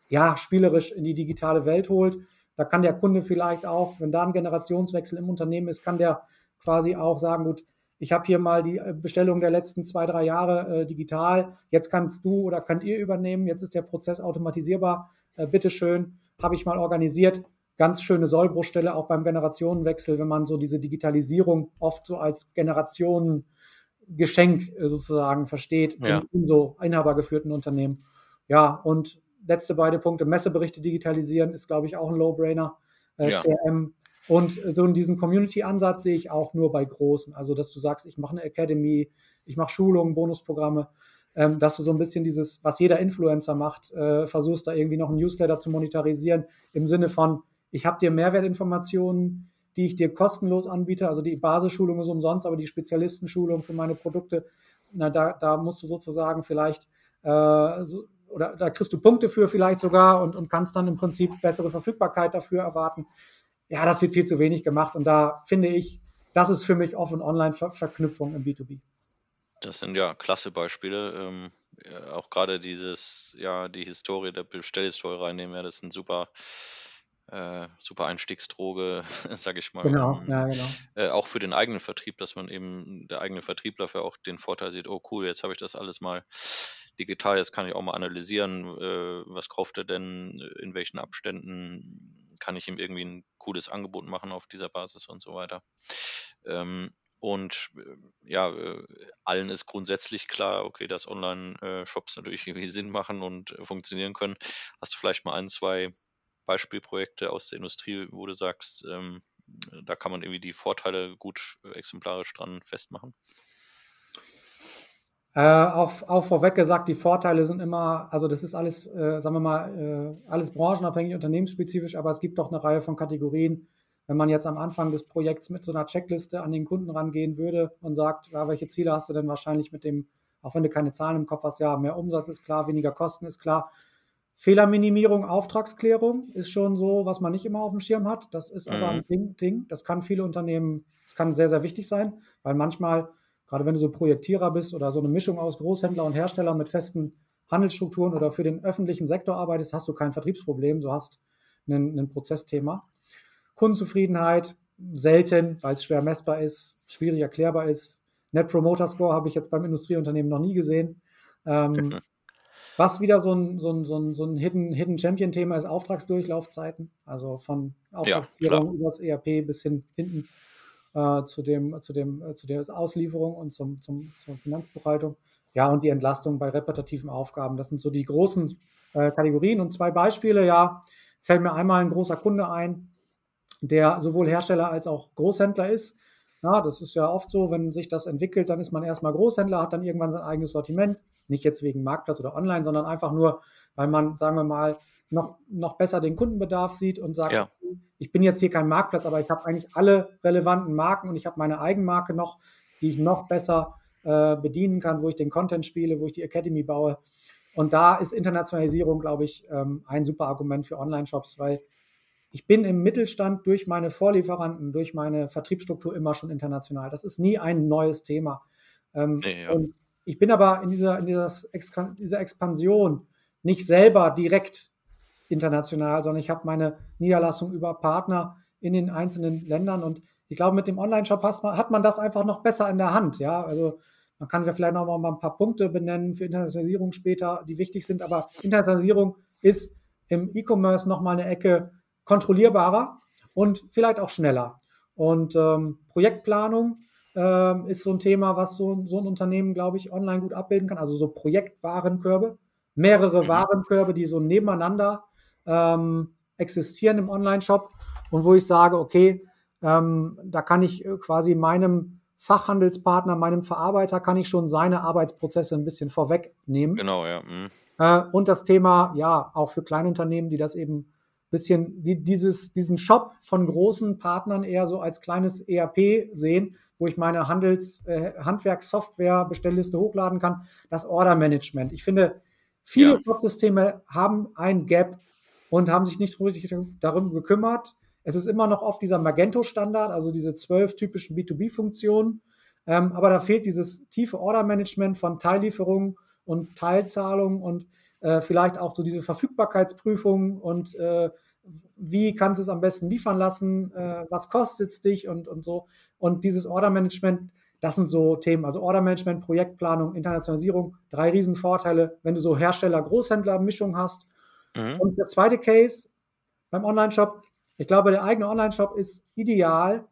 ja, spielerisch in die digitale Welt holt. Da kann der Kunde vielleicht auch, wenn da ein Generationswechsel im Unternehmen ist, kann der quasi auch sagen, gut, ich habe hier mal die äh, Bestellung der letzten zwei, drei Jahre äh, digital. Jetzt kannst du oder könnt ihr übernehmen. Jetzt ist der Prozess automatisierbar. Äh, bitteschön, habe ich mal organisiert. Ganz schöne Sollbruchstelle auch beim Generationenwechsel, wenn man so diese Digitalisierung oft so als Generationen Geschenk äh, sozusagen versteht ja. in, so inhabergeführten Unternehmen. Ja, und letzte beide Punkte, Messeberichte digitalisieren ist, glaube ich, auch ein No-Brainer. Äh, ja. CRM. Und so in diesem Community-Ansatz sehe ich auch nur bei Großen. Also, dass du sagst, ich mache eine Academy, ich mache Schulungen, Bonusprogramme, ähm, dass du so ein bisschen dieses, was jeder Influencer macht, äh, versuchst da irgendwie noch ein Newsletter zu monetarisieren, im Sinne von, ich habe dir Mehrwertinformationen die ich dir kostenlos anbiete. Also die Basisschulung ist umsonst, aber die Spezialistenschulung für meine Produkte, na, da, da musst du sozusagen vielleicht äh, so, oder da kriegst du Punkte für vielleicht sogar und, und kannst dann im Prinzip bessere Verfügbarkeit dafür erwarten. Ja, das wird viel zu wenig gemacht und da finde ich, das ist für mich Off-und-Online-Verknüpfung im B2B. Das sind ja klasse Beispiele. Ähm, ja, auch gerade dieses, ja, die Historie der Bestellhistorie reinnehmen, ja, das ein super, äh, super Einstiegsdroge, [laughs] sage ich mal. Genau, Um, ja, genau. äh, auch für den eigenen Vertrieb, dass man eben der eigene Vertriebler für auch den Vorteil sieht, oh cool, jetzt habe ich das alles mal digital, jetzt kann ich auch mal analysieren, äh, was kauft er denn, in welchen Abständen kann ich ihm irgendwie ein cooles Angebot machen auf dieser Basis und so weiter. Ähm, und äh, ja, äh, allen ist grundsätzlich klar, okay, dass Online-Shops natürlich irgendwie Sinn machen und äh, funktionieren können. Hast du vielleicht mal ein, zwei Beispielprojekte aus der Industrie, wo du sagst, ähm, da kann man irgendwie die Vorteile gut äh, exemplarisch dran festmachen? Äh, auch, auch vorweg gesagt, die Vorteile sind immer, also das ist alles, äh, sagen wir mal, äh, alles branchenabhängig, unternehmensspezifisch, aber es gibt doch eine Reihe von Kategorien. Wenn man jetzt am Anfang des Projekts mit so einer Checkliste an den Kunden rangehen würde und sagt, ja, welche Ziele hast du denn wahrscheinlich mit dem, auch wenn du keine Zahlen im Kopf hast, ja, mehr Umsatz ist klar, weniger Kosten ist klar. Fehlerminimierung, Auftragsklärung ist schon so, was man nicht immer auf dem Schirm hat. Das ist mhm. aber ein Ding, Ding. Das kann viele Unternehmen, das kann sehr, sehr wichtig sein, weil manchmal Gerade wenn du so Projektierer bist oder so eine Mischung aus Großhändler und Hersteller mit festen Handelsstrukturen oder für den öffentlichen Sektor arbeitest, hast du kein Vertriebsproblem, du hast ein, ein Prozessthema. Kundenzufriedenheit selten, weil es schwer messbar ist, schwierig erklärbar ist. Net Promoter Score habe ich jetzt beim Industrieunternehmen noch nie gesehen. Ähm, [laughs] was wieder so ein, so ein, so ein, so ein Hidden, Hidden Champion-Thema ist, Auftragsdurchlaufzeiten. Also von Auftragsklärung ja, über das ERP bis hin hinten äh, zu, dem, zu, dem, äh, zu der Auslieferung und zum, zum, zur Finanzbuchhaltung. Ja, und die Entlastung bei repetitiven Aufgaben. Das sind so die großen äh, Kategorien. Und zwei Beispiele, ja, fällt mir einmal ein großer Kunde ein, der sowohl Hersteller als auch Großhändler ist. Ja, das ist ja oft so, wenn sich das entwickelt, dann ist man erstmal Großhändler, hat dann irgendwann sein eigenes Sortiment. Nicht jetzt wegen Marktplatz oder online, sondern einfach nur, weil man, sagen wir mal, noch, noch besser den Kundenbedarf sieht und sagt, ja. ich bin jetzt hier kein Marktplatz, aber ich habe eigentlich alle relevanten Marken und ich habe meine Eigenmarke noch, die ich noch besser äh, bedienen kann, wo ich den Content spiele, wo ich die Academy baue. Und da ist Internationalisierung, glaube ich, ähm, ein super Argument für Online-Shops, weil ich bin im Mittelstand durch meine Vorlieferanten, durch meine Vertriebsstruktur immer schon international. Das ist nie ein neues Thema. Ähm, nee, ja. Und ich bin aber in dieser, in dieser, Expansion nicht selber direkt international, sondern ich habe meine Niederlassung über Partner in den einzelnen Ländern und ich glaube, mit dem Online-Shop hat man das einfach noch besser in der Hand. Ja, also man kann ja vielleicht noch mal ein paar Punkte benennen für Internationalisierung später, die wichtig sind, aber Internationalisierung ist im E-Commerce noch mal eine Ecke kontrollierbarer und vielleicht auch schneller. Und ähm, Projektplanung ähm, ist so ein Thema, was so, so ein Unternehmen, glaube ich, online gut abbilden kann. Also so Projektwarenkörbe, mehrere mhm. Warenkörbe, die so nebeneinander ähm, existieren im Online-Shop und wo ich sage, okay, ähm, da kann ich äh, quasi meinem Fachhandelspartner, meinem Verarbeiter, kann ich schon seine Arbeitsprozesse ein bisschen vorwegnehmen. Genau, ja. Mhm. Äh, und das Thema, ja, auch für Kleinunternehmen, die das eben ein bisschen, die dieses, diesen Shop von großen Partnern eher so als kleines ERP sehen, wo ich meine Handels, äh, Handwerkssoftware Bestellliste hochladen kann, das Order Management. Ich finde, viele ja. Shop-Systeme haben ein Gap und haben sich nicht richtig darum gekümmert. Es ist immer noch oft dieser Magento-Standard, also diese zwölf typischen B2B-Funktionen. Ähm, aber da fehlt dieses tiefe Order-Management von Teillieferungen und Teilzahlungen und äh, vielleicht auch so diese Verfügbarkeitsprüfung und äh, wie kannst du es am besten liefern lassen, äh, was kostet es dich und, und so. Und dieses Order-Management, das sind so Themen. Also Order-Management, Projektplanung, Internationalisierung, drei Riesenvorteile, wenn du so Hersteller-Großhändler-Mischung hast Mhm. Und der zweite Case beim Online-Shop, ich glaube, der eigene Online-Shop ist ideal,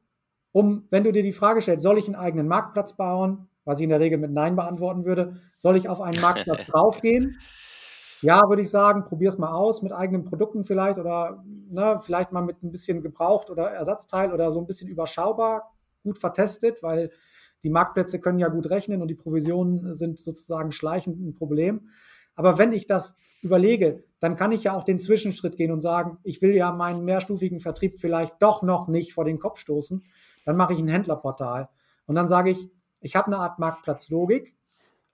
um, wenn du dir die Frage stellst, soll ich einen eigenen Marktplatz bauen, was ich in der Regel mit Nein beantworten würde, soll ich auf einen Marktplatz [laughs] draufgehen? Ja, würde ich sagen, probier es mal aus mit eigenen Produkten vielleicht oder ne, vielleicht mal mit ein bisschen gebraucht oder Ersatzteil oder so ein bisschen überschaubar, gut vertestet, weil die Marktplätze können ja gut rechnen und die Provisionen sind sozusagen schleichend ein Problem. Aber wenn ich das überlege, dann kann ich ja auch den Zwischenschritt gehen und sagen, ich will ja meinen mehrstufigen Vertrieb vielleicht doch noch nicht vor den Kopf stoßen. Dann mache ich ein Händlerportal. Und dann sage ich, ich habe eine Art Marktplatzlogik.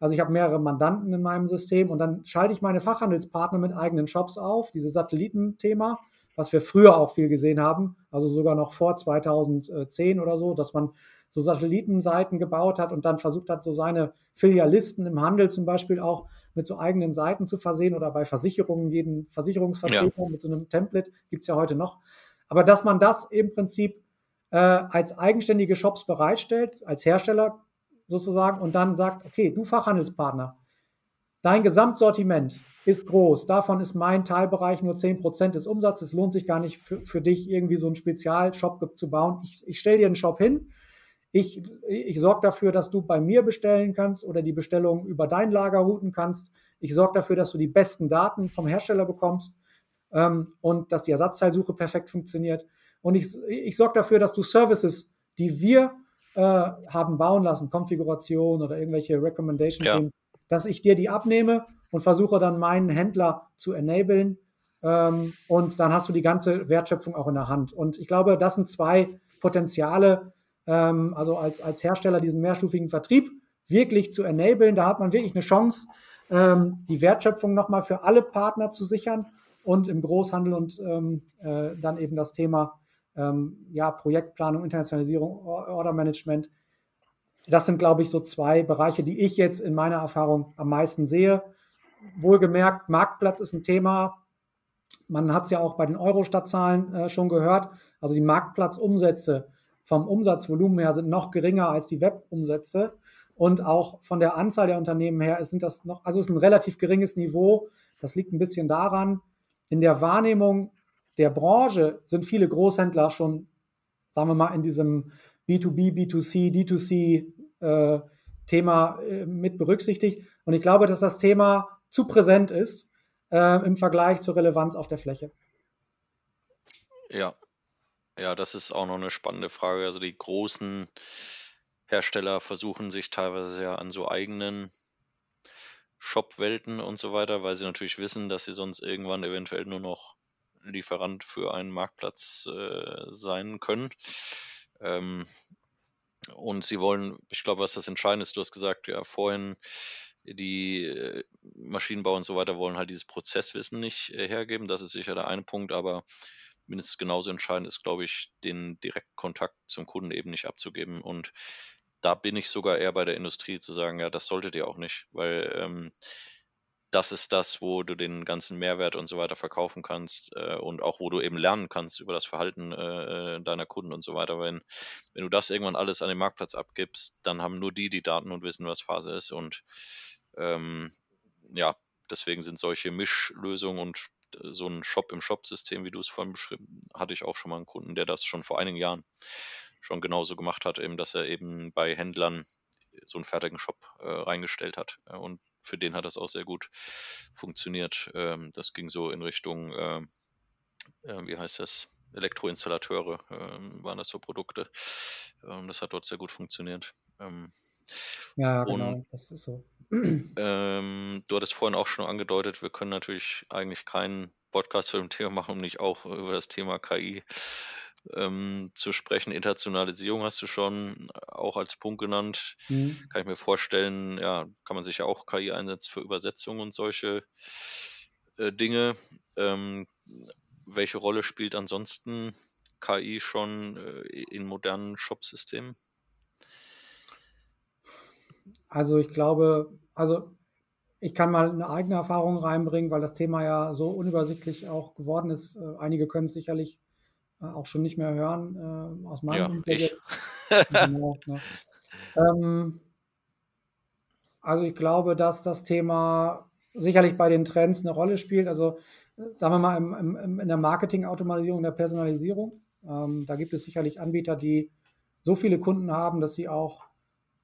Also ich habe mehrere Mandanten in meinem System und dann schalte ich meine Fachhandelspartner mit eigenen Shops auf, dieses Satellitenthema, was wir früher auch viel gesehen haben, also sogar noch vor 2010 oder so, dass man so Satellitenseiten gebaut hat und dann versucht hat, so seine Filialisten im Handel zum Beispiel auch mit so eigenen Seiten zu versehen oder bei Versicherungen, jeden Versicherungsvertreter ja. mit so einem Template, gibt es ja heute noch. Aber dass man das im Prinzip äh, als eigenständige Shops bereitstellt, als Hersteller sozusagen, und dann sagt, okay, du Fachhandelspartner, dein Gesamtsortiment ist groß, davon ist mein Teilbereich nur 10% des Umsatzes, es lohnt sich gar nicht für, für dich irgendwie so einen Spezialshop zu bauen. Ich, ich stelle dir einen Shop hin, ich, ich sorge dafür, dass du bei mir bestellen kannst oder die Bestellung über dein Lager routen kannst. Ich sorge dafür, dass du die besten Daten vom Hersteller bekommst ähm, und dass die Ersatzteilsuche perfekt funktioniert. Und ich, ich sorge dafür, dass du Services, die wir äh, haben bauen lassen, Konfiguration oder irgendwelche Recommendation, ja. dass ich dir die abnehme und versuche dann meinen Händler zu enablen. Ähm, und dann hast du die ganze Wertschöpfung auch in der Hand. Und ich glaube, das sind zwei Potenziale, ähm, also als, als Hersteller diesen mehrstufigen Vertrieb wirklich zu enablen. Da hat man wirklich eine Chance, ähm, die Wertschöpfung nochmal für alle Partner zu sichern und im Großhandel und ähm, äh, dann eben das Thema ähm, ja, Projektplanung, Internationalisierung, Ordermanagement. Das sind, glaube ich, so zwei Bereiche, die ich jetzt in meiner Erfahrung am meisten sehe. Wohlgemerkt, Marktplatz ist ein Thema. Man hat es ja auch bei den Euro-Stadtzahlen äh, schon gehört. Also die Marktplatzumsätze vom Umsatzvolumen her sind noch geringer als die Webumsätze. Und auch von der Anzahl der Unternehmen her sind das noch, also es ist ein relativ geringes Niveau. Das liegt ein bisschen daran, in der Wahrnehmung der Branche sind viele Großhändler schon, sagen wir mal, in diesem B2B, B2C, D2C äh, Thema äh, mit berücksichtigt. Und ich glaube, dass das Thema zu präsent ist äh, im Vergleich zur Relevanz auf der Fläche. Ja, ja, das ist auch noch eine spannende Frage. Also die großen Hersteller versuchen sich teilweise ja an so eigenen Shop-Welten und so weiter, weil sie natürlich wissen, dass sie sonst irgendwann eventuell nur noch Lieferant für einen Marktplatz äh, sein können. Ähm, und sie wollen, ich glaube, was das Entscheidende ist, du hast gesagt, ja, vorhin, die äh, Maschinenbauer und so weiter wollen halt dieses Prozesswissen nicht äh, hergeben. Das ist sicher der eine Punkt, aber mindestens genauso entscheidend ist, glaube ich, den Direktkontakt zum Kunden eben nicht abzugeben. Und da bin ich sogar eher bei der Industrie zu sagen, ja, das solltet ihr auch nicht, weil ähm, das ist das, wo du den ganzen Mehrwert und so weiter verkaufen kannst äh, und auch wo du eben lernen kannst über das Verhalten äh, deiner Kunden und so weiter. Wenn, wenn du das irgendwann alles an den Marktplatz abgibst, dann haben nur die die Daten und wissen, was Phase ist. Und ähm, ja, deswegen sind solche Mischlösungen und so ein Shop im Shop-System, wie du es vorhin beschrieben, hatte ich auch schon mal einen Kunden, der das schon vor einigen Jahren schon genauso gemacht hat, eben, dass er eben bei Händlern so einen fertigen Shop äh, reingestellt hat. Äh, und für den hat das auch sehr gut funktioniert. Ähm, das ging so in Richtung, äh, äh wie heißt das? Elektroinstallateure ähm, waren das so Produkte. Ähm, das hat dort sehr gut funktioniert. Ähm, ja, genau, und, das ist so. Ähm, du hattest vorhin auch schon angedeutet, wir können natürlich eigentlich keinen Podcast zu dem Thema machen, um nicht auch über das Thema KI ähm, zu sprechen. Internationalisierung hast du schon auch als Punkt genannt. Mhm. Kann ich mir vorstellen, ja, kann man sich ja auch KI einsetzen für Übersetzung und solche äh, Dinge. Ähm, welche Rolle spielt ansonsten KI schon äh, in modernen Shop-Systemen? Also ich glaube, also ich kann mal eine eigene Erfahrung reinbringen, weil das Thema ja so unübersichtlich auch geworden ist. Äh, einige können es sicherlich äh, auch schon nicht mehr hören äh, aus meinem ja, ich. genau, ne? ähm, also ich glaube, dass das Thema sicherlich bei den Trends eine Rolle spielt. Also sagen wir mal im, im, in der Marketing-Automatisierung, der Personalisierung. Ähm, da gibt es sicherlich Anbieter, die so viele Kunden haben, dass sie auch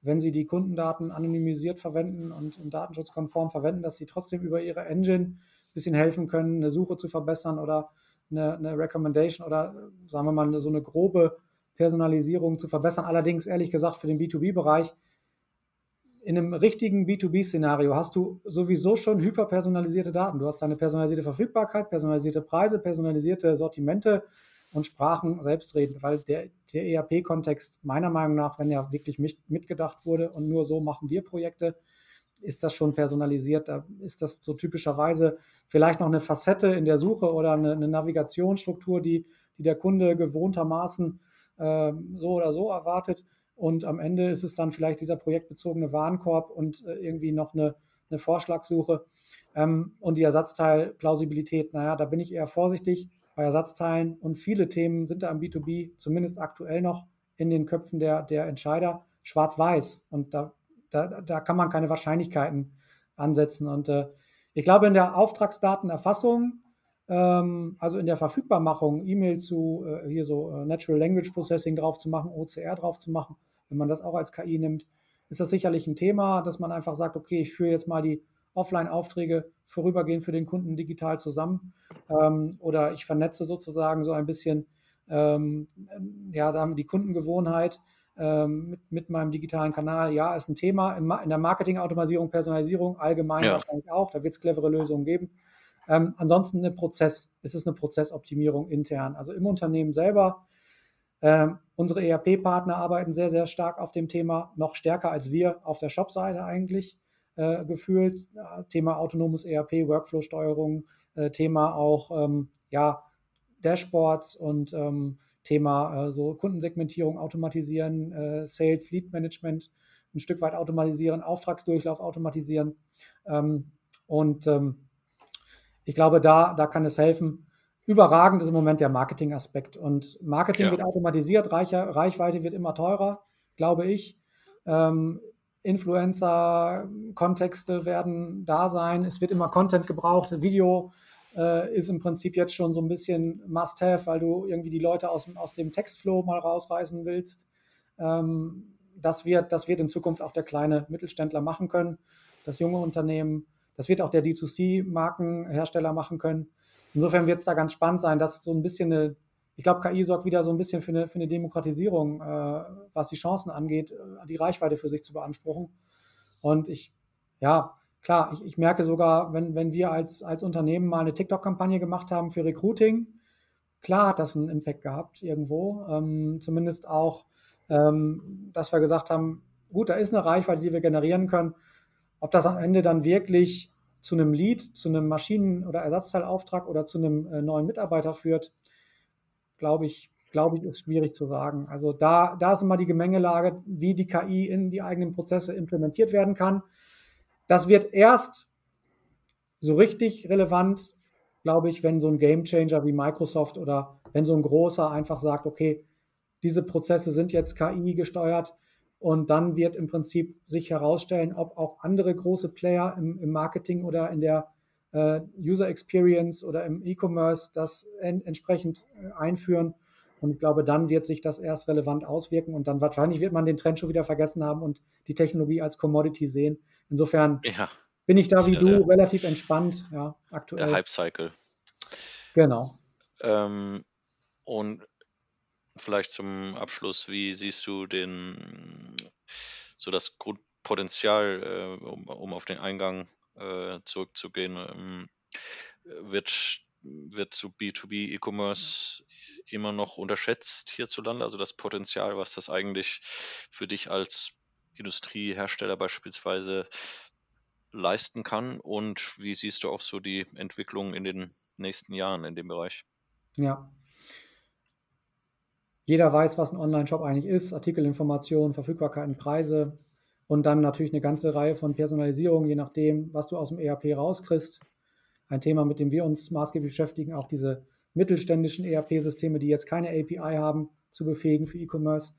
wenn sie die Kundendaten anonymisiert verwenden und, und datenschutzkonform verwenden, dass sie trotzdem über ihre Engine ein bisschen helfen können, eine Suche zu verbessern oder eine, eine Recommendation oder sagen wir mal so eine grobe Personalisierung zu verbessern. Allerdings ehrlich gesagt für den B2B-Bereich in einem richtigen B2B-Szenario hast du sowieso schon hyperpersonalisierte Daten. Du hast deine personalisierte Verfügbarkeit, personalisierte Preise, personalisierte Sortimente und Sprachen selbstredend, weil der, der ERP-Kontext meiner Meinung nach, wenn ja wirklich mit, mitgedacht wurde und nur so machen wir Projekte, ist das schon personalisiert. Da ist das so typischerweise vielleicht noch eine Facette in der Suche oder eine, eine Navigationsstruktur, die, die der Kunde gewohntermaßen äh, so oder so erwartet. Und am Ende ist es dann vielleicht dieser projektbezogene Warenkorb und äh, irgendwie noch eine, eine Vorschlagsuche. Ähm, und die Ersatzteilplausibilität, naja, da bin ich eher vorsichtig bei Ersatzteilen. Und viele Themen sind da im B2B, zumindest aktuell noch, in den Köpfen der, der Entscheider schwarz-weiß. Und da, da, da kann man keine Wahrscheinlichkeiten ansetzen. Und äh, ich glaube, in der Auftragsdatenerfassung, ähm, also in der Verfügbarmachung, E-Mail zu äh, hier so äh, Natural Language Processing drauf zu machen, OCR drauf zu machen, wenn man das auch als KI nimmt, ist das sicherlich ein Thema, dass man einfach sagt, okay, ich führe jetzt mal die Offline-Aufträge vorübergehend für den Kunden digital zusammen ähm, oder ich vernetze sozusagen so ein bisschen ähm, ja, die Kundengewohnheit ähm, mit, mit, meinem digitalen Kanal. Ja, ist ein Thema in, in der Marketing-Automatisierung, Personalisierung allgemein ja. wahrscheinlich auch. Da wird es clevere Lösungen geben. Ähm, ansonsten eine Prozess, ist es eine Prozessoptimierung intern. Also im Unternehmen selber. Ähm, unsere ERP-Partner arbeiten sehr, sehr stark auf dem Thema, noch stärker als wir auf der Shop-Seite eigentlich äh, gefühlt. Thema autonomes ERP, Workflow-Steuerung, äh, Thema auch ähm, ja, Dashboards und ähm, Thema äh, so Kundensegmentierung automatisieren, äh, Sales, Lead Management ein Stück weit automatisieren, Auftragsdurchlauf automatisieren. Ähm, und ähm, ich glaube, da, da kann es helfen. Überragend ist im Moment der Marketing-Aspekt. Und Marketing ja. wird automatisiert, Reicher, Reichweite wird immer teurer, glaube ich. Ähm, Influencer-Kontexte werden da sein. Es wird immer Content gebraucht. Video äh, ist im Prinzip jetzt schon so ein bisschen Must-Have, weil du irgendwie die Leute aus, aus dem Textflow mal rausreißen willst. Ähm, das, wird, das wird in Zukunft auch der kleine Mittelständler machen können, das junge Unternehmen. Das wird auch der D2C-Markenhersteller machen können. Insofern wird es da ganz spannend sein, dass so ein bisschen eine, ich glaube, KI sorgt wieder so ein bisschen für eine, für eine Demokratisierung, äh, was die Chancen angeht, äh, die Reichweite für sich zu beanspruchen. Und ich, ja, klar, ich, ich merke sogar, wenn, wenn wir als, als Unternehmen mal eine TikTok-Kampagne gemacht haben für Recruiting, klar hat das einen Impact gehabt irgendwo. Ähm, zumindest auch, ähm, dass wir gesagt haben, gut, da ist eine Reichweite, die wir generieren können. Ob das am Ende dann wirklich zu einem Lead, zu einem Maschinen- oder Ersatzteilauftrag oder zu einem äh, neuen Mitarbeiter führt, glaube ich, glaube ich, ist schwierig zu sagen. Also da, da ist immer die Gemengelage, wie die KI in die eigenen Prozesse implementiert werden kann. Das wird erst so richtig relevant, glaube ich, wenn so ein Gamechanger wie Microsoft oder wenn so ein großer einfach sagt, okay, diese Prozesse sind jetzt KI gesteuert und dann wird im Prinzip sich herausstellen, ob auch andere große Player im, im Marketing oder in der äh, User Experience oder im E-Commerce das en entsprechend äh, einführen. Und ich glaube, dann wird sich das erst relevant auswirken und dann wahrscheinlich wird man den Trend schon wieder vergessen haben und die Technologie als Commodity sehen. Insofern ja, bin ich da wie du der, relativ entspannt, ja, aktuell. Der Hype-Cycle. Genau. Ähm, und vielleicht zum Abschluss, wie siehst du den, so das Grundpotenzial, äh, um, um, auf den Eingang äh, zurückzugehen, ähm, wird, wird zu B2B E-Commerce immer noch unterschätzt hierzulande? Also das Potenzial, was das eigentlich für dich als Industriehersteller beispielsweise leisten kann und wie siehst du auch so die Entwicklung in den nächsten Jahren in dem Bereich? Ja. Jeder weiß, was ein Online-Shop eigentlich ist, Artikelinformationen, Verfügbarkeiten, Preise und dann natürlich eine ganze Reihe von Personalisierungen, je nachdem, was du aus dem ERP rauskriegst. Ein Thema, mit dem wir uns maßgeblich beschäftigen, auch diese mittelständischen ERP-Systeme, die jetzt keine API haben, zu befähigen für E-Commerce.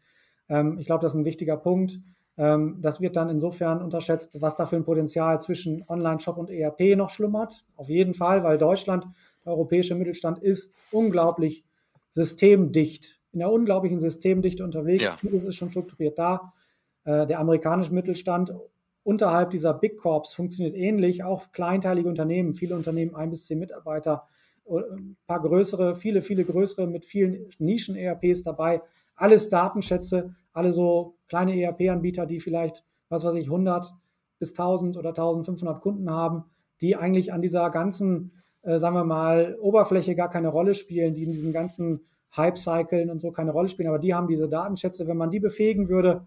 Ähm, ich glaube, das ist ein wichtiger Punkt. Ähm, das wird dann insofern unterschätzt, was da für ein Potenzial zwischen Online-Shop und ERP noch schlummert. Auf jeden Fall, weil Deutschland, der europäische Mittelstand, ist unglaublich systemdicht, in der unglaublichen Systemdichte unterwegs. Ja. Vieles ist schon strukturiert da. Äh, der amerikanische Mittelstand unterhalb dieser Big Corps funktioniert ähnlich, auch kleinteilige Unternehmen, viele Unternehmen, ein bis zehn Mitarbeiter, äh, ein paar größere, viele, viele größere mit vielen Nischen-ERPs dabei, alles Datenschätze, alle so kleine ERP-Anbieter, die vielleicht was weiß ich, 100 bis 1000 oder 1500 Kunden haben, die eigentlich an dieser ganzen, äh, sagen wir mal, Oberfläche gar keine Rolle spielen, die in diesen ganzen Hype-Cyclen und so keine Rolle spielen, aber die haben diese Datenschätze, wenn man die befähigen würde,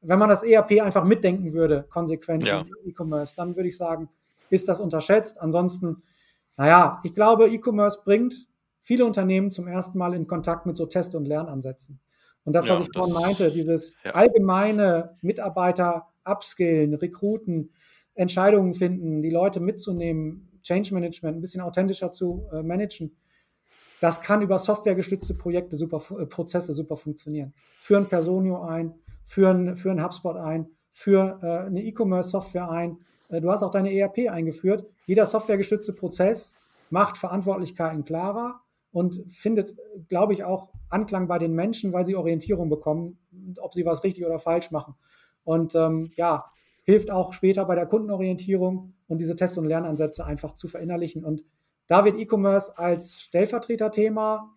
wenn man das ERP einfach mitdenken würde, konsequent ja. im E-Commerce, dann würde ich sagen, ist das unterschätzt. Ansonsten, naja, ich glaube, E-Commerce bringt viele Unternehmen zum ersten Mal in Kontakt mit so Test- und Lernansätzen. Und das, was ja, ich vorhin meinte, dieses ja. allgemeine Mitarbeiter upskillen, rekruten, Entscheidungen finden, die Leute mitzunehmen, Change Management ein bisschen authentischer zu äh, managen, das kann über softwaregestützte Projekte super, äh, Prozesse super funktionieren. Führen Personio ein, führen, führen HubSpot ein, für äh, eine E-Commerce-Software ein. Äh, du hast auch deine ERP eingeführt. Jeder softwaregestützte Prozess macht Verantwortlichkeiten klarer und findet, glaube ich, auch Anklang bei den Menschen, weil sie Orientierung bekommen, ob sie was richtig oder falsch machen. Und ähm, ja, hilft auch später bei der Kundenorientierung und diese Test- und Lernansätze einfach zu verinnerlichen. Und da wird E-Commerce als Stellvertreterthema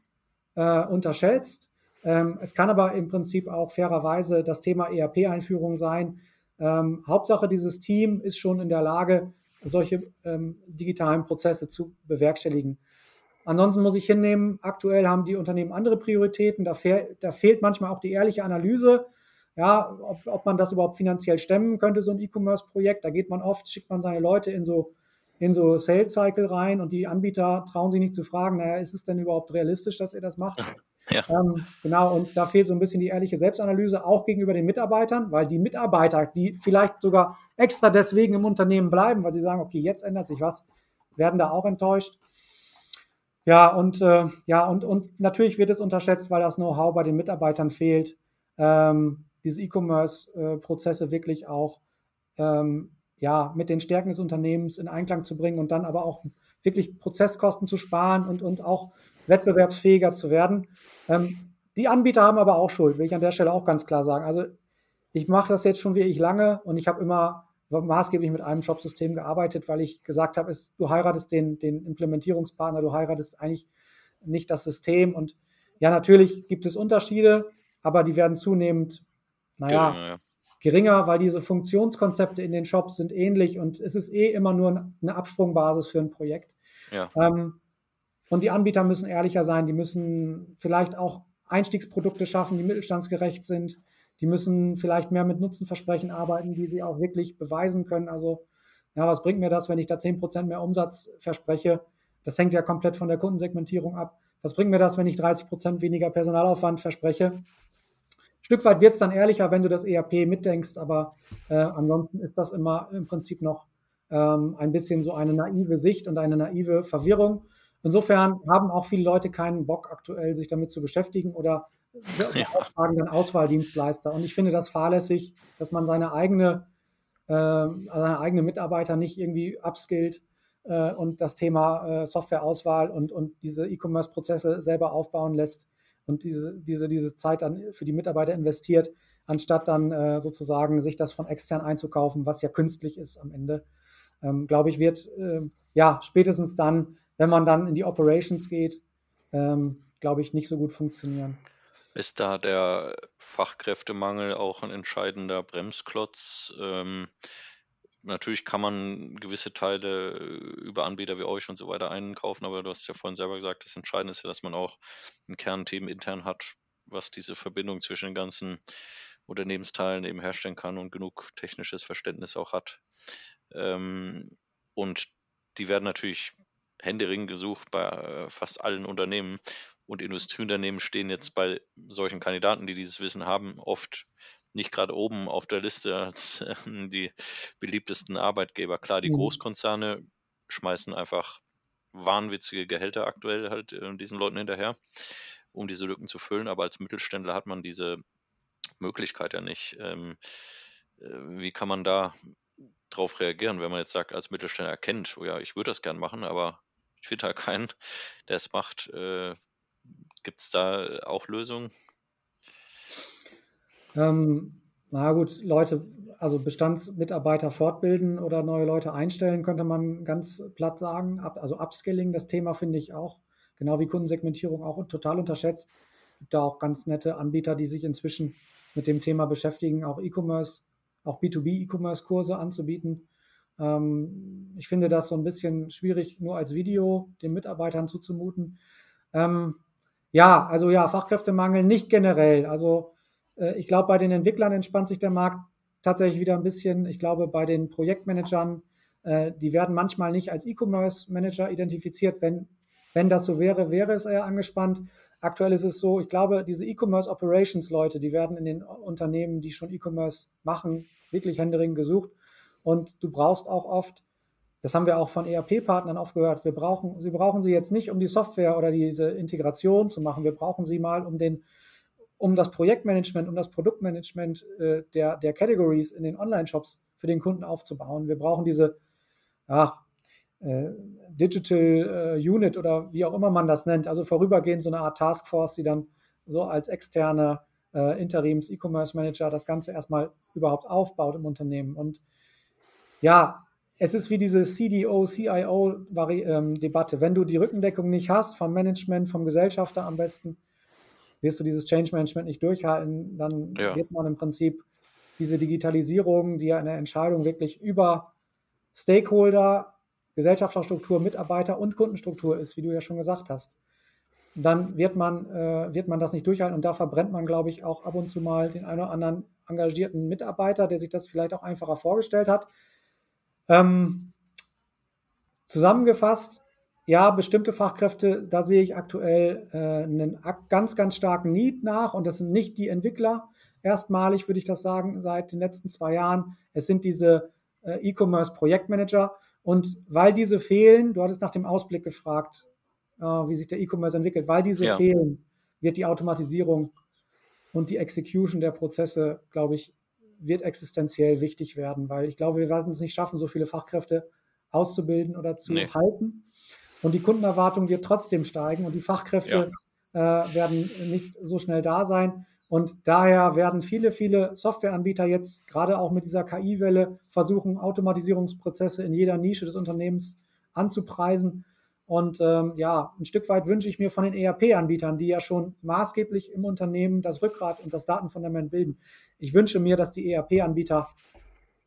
äh, unterschätzt. Ähm, es kann aber im Prinzip auch fairerweise das Thema ERP-Einführung sein. Ähm, Hauptsache, dieses Team ist schon in der Lage, solche ähm, digitalen Prozesse zu bewerkstelligen. Ansonsten muss ich hinnehmen, aktuell haben die Unternehmen andere Prioritäten. Da, fehl, da fehlt manchmal auch die ehrliche Analyse, ja, ob, ob, man das überhaupt finanziell stemmen könnte, so ein E-Commerce-Projekt. Da geht man oft, schickt man seine Leute in so, in so Sales Cycle rein und die Anbieter trauen sich nicht zu fragen, naja, ist es denn überhaupt realistisch, dass ihr das macht? Ja. Ähm, genau, und da fehlt so ein bisschen die ehrliche Selbstanalyse, auch gegenüber den Mitarbeitern, weil die Mitarbeiter, die vielleicht sogar extra deswegen im Unternehmen bleiben, weil sie sagen, okay, jetzt ändert sich was, werden da auch enttäuscht. Ja, und äh, ja, und, und natürlich wird es unterschätzt, weil das Know-how bei den Mitarbeitern fehlt, ähm, diese E-Commerce-Prozesse wirklich auch ähm, ja, mit den Stärken des Unternehmens in Einklang zu bringen und dann aber auch wirklich Prozesskosten zu sparen und, und auch wettbewerbsfähiger zu werden. Ähm, die Anbieter haben aber auch Schuld, will ich an der Stelle auch ganz klar sagen. Also ich mache das jetzt schon wirklich lange und ich habe immer maßgeblich mit einem Shopsystem gearbeitet, weil ich gesagt habe, ist, du heiratest den, den Implementierungspartner, du heiratest eigentlich nicht das System. Und ja, natürlich gibt es Unterschiede, aber die werden zunehmend, naja, ja, ja. geringer, weil diese Funktionskonzepte in den Shops sind ähnlich und es ist eh immer nur eine Absprungbasis für ein Projekt. Ja. Ähm, und die Anbieter müssen ehrlicher sein, die müssen vielleicht auch Einstiegsprodukte schaffen, die mittelstandsgerecht sind die müssen vielleicht mehr mit Nutzenversprechen arbeiten, die sie auch wirklich beweisen können. Also, ja, was bringt mir das, wenn ich da 10% mehr Umsatz verspreche? Das hängt ja komplett von der Kundensegmentierung ab. Was bringt mir das, wenn ich 30% weniger Personalaufwand verspreche? Ein Stück weit wird es dann ehrlicher, wenn du das ERP mitdenkst, aber äh, ansonsten ist das immer im Prinzip noch ähm, ein bisschen so eine naive Sicht und eine naive Verwirrung. Insofern haben auch viele Leute keinen Bock aktuell, sich damit zu beschäftigen oder ja. [laughs] Dann Auswahldienstleister. Und ich finde das fahrlässig, dass man seine eigene, äh, seine eigene Mitarbeiter nicht irgendwie upskillt äh, und das Thema äh, Softwareauswahl und, und diese E-Commerce-Prozesse selber aufbauen lässt und diese, diese, diese Zeit dann für die Mitarbeiter investiert, anstatt dann äh, sozusagen sich das von extern einzukaufen, was ja künstlich ist am Ende. Ähm, Glaube ich, wird äh, ja spätestens dann, wenn man dann in die Operations geht, ähm, glaube ich, nicht so gut funktionieren. Ist da der Fachkräftemangel auch ein entscheidender Bremsklotz? Ähm, natürlich kann man gewisse Teile über Anbieter wie euch und so weiter einkaufen, aber du hast ja vorhin selber gesagt, das Entscheidende ist ja, dass man auch ein Kernteam intern hat, was diese Verbindung zwischen den ganzen Unternehmensteilen eben herstellen kann und genug technisches Verständnis auch hat. Ähm, und die werden natürlich händeringend gesucht bei äh, fast allen Unternehmen. Und Industrieunternehmen stehen jetzt bei solchen Kandidaten, die dieses Wissen haben, oft nicht gerade oben auf der Liste als äh, die beliebtesten Arbeitgeber. Klar, die mhm. Großkonzerne schmeißen einfach wahnwitzige Gehälter aktuell halt äh, diesen Leuten hinterher, um diese Lücken zu füllen. Aber als Mittelständler hat man diese Möglichkeit ja nicht. Ähm, äh, wie kann man da drauf reagieren, wenn man jetzt sagt, als Mittelständler erkennt, oh ja, ich würde das gern machen, aber ich finde halt keinen, der es macht. Äh, Gibt es da auch Lösungen? Ähm, na gut, Leute, also Bestandsmitarbeiter fortbilden oder neue Leute einstellen, könnte man ganz platt sagen. Also Upskilling, das Thema finde ich auch, genau wie Kundensegmentierung, auch total unterschätzt. Gibt da auch ganz nette Anbieter, die sich inzwischen mit dem Thema beschäftigen, auch E-Commerce auch B2B-E-Commerce-Kurse anzubieten. Ähm, ich finde das so ein bisschen schwierig, nur als Video den Mitarbeitern zuzumuten. Ähm, ja, also ja, Fachkräftemangel nicht generell. Also äh, ich glaube, bei den Entwicklern entspannt sich der Markt tatsächlich wieder ein bisschen. Ich glaube, bei den Projektmanagern, äh, die werden manchmal nicht als E-Commerce-Manager identifiziert. Wenn, wenn das so wäre, wäre es eher angespannt. Aktuell ist es so, ich glaube, diese E-Commerce Operations Leute, die werden in den Unternehmen, die schon E-Commerce machen, wirklich händeringend gesucht. Und du brauchst auch oft, das haben wir auch von ERP-Partnern oft gehört, wir brauchen, sie brauchen sie jetzt nicht, um die Software oder diese Integration zu machen. Wir brauchen sie mal, um den, um das Projektmanagement, um das Produktmanagement äh, der, der Categories in den Online-Shops für den Kunden aufzubauen. Wir brauchen diese, ach, äh, Digital äh, Unit oder wie auch immer man das nennt, also vorübergehend so eine Art Taskforce, die dann so als externe äh, Interims E-Commerce Manager das Ganze erstmal überhaupt aufbaut im Unternehmen. Und ja, es ist wie diese CDO, CIO-Debatte. Ähm, Wenn du die Rückendeckung nicht hast vom Management, vom Gesellschafter am besten, wirst du dieses Change Management nicht durchhalten, dann ja. wird man im Prinzip diese Digitalisierung, die ja eine Entscheidung wirklich über Stakeholder, Gesellschafterstruktur, Mitarbeiter und Kundenstruktur ist, wie du ja schon gesagt hast, dann wird man, äh, wird man das nicht durchhalten. Und da verbrennt man, glaube ich, auch ab und zu mal den einen oder anderen engagierten Mitarbeiter, der sich das vielleicht auch einfacher vorgestellt hat. Ähm, zusammengefasst, ja, bestimmte Fachkräfte, da sehe ich aktuell äh, einen ganz, ganz starken Need nach und das sind nicht die Entwickler. Erstmalig würde ich das sagen, seit den letzten zwei Jahren. Es sind diese äh, E-Commerce-Projektmanager und weil diese fehlen, du hattest nach dem Ausblick gefragt, äh, wie sich der E-Commerce entwickelt, weil diese ja. fehlen, wird die Automatisierung und die Execution der Prozesse, glaube ich, wird existenziell wichtig werden, weil ich glaube, wir werden es nicht schaffen, so viele Fachkräfte auszubilden oder zu nee. halten. Und die Kundenerwartung wird trotzdem steigen und die Fachkräfte ja. äh, werden nicht so schnell da sein. Und daher werden viele, viele Softwareanbieter jetzt gerade auch mit dieser KI-Welle versuchen, Automatisierungsprozesse in jeder Nische des Unternehmens anzupreisen. Und ähm, ja, ein Stück weit wünsche ich mir von den ERP-Anbietern, die ja schon maßgeblich im Unternehmen das Rückgrat und das Datenfundament bilden. Ich wünsche mir, dass die ERP-Anbieter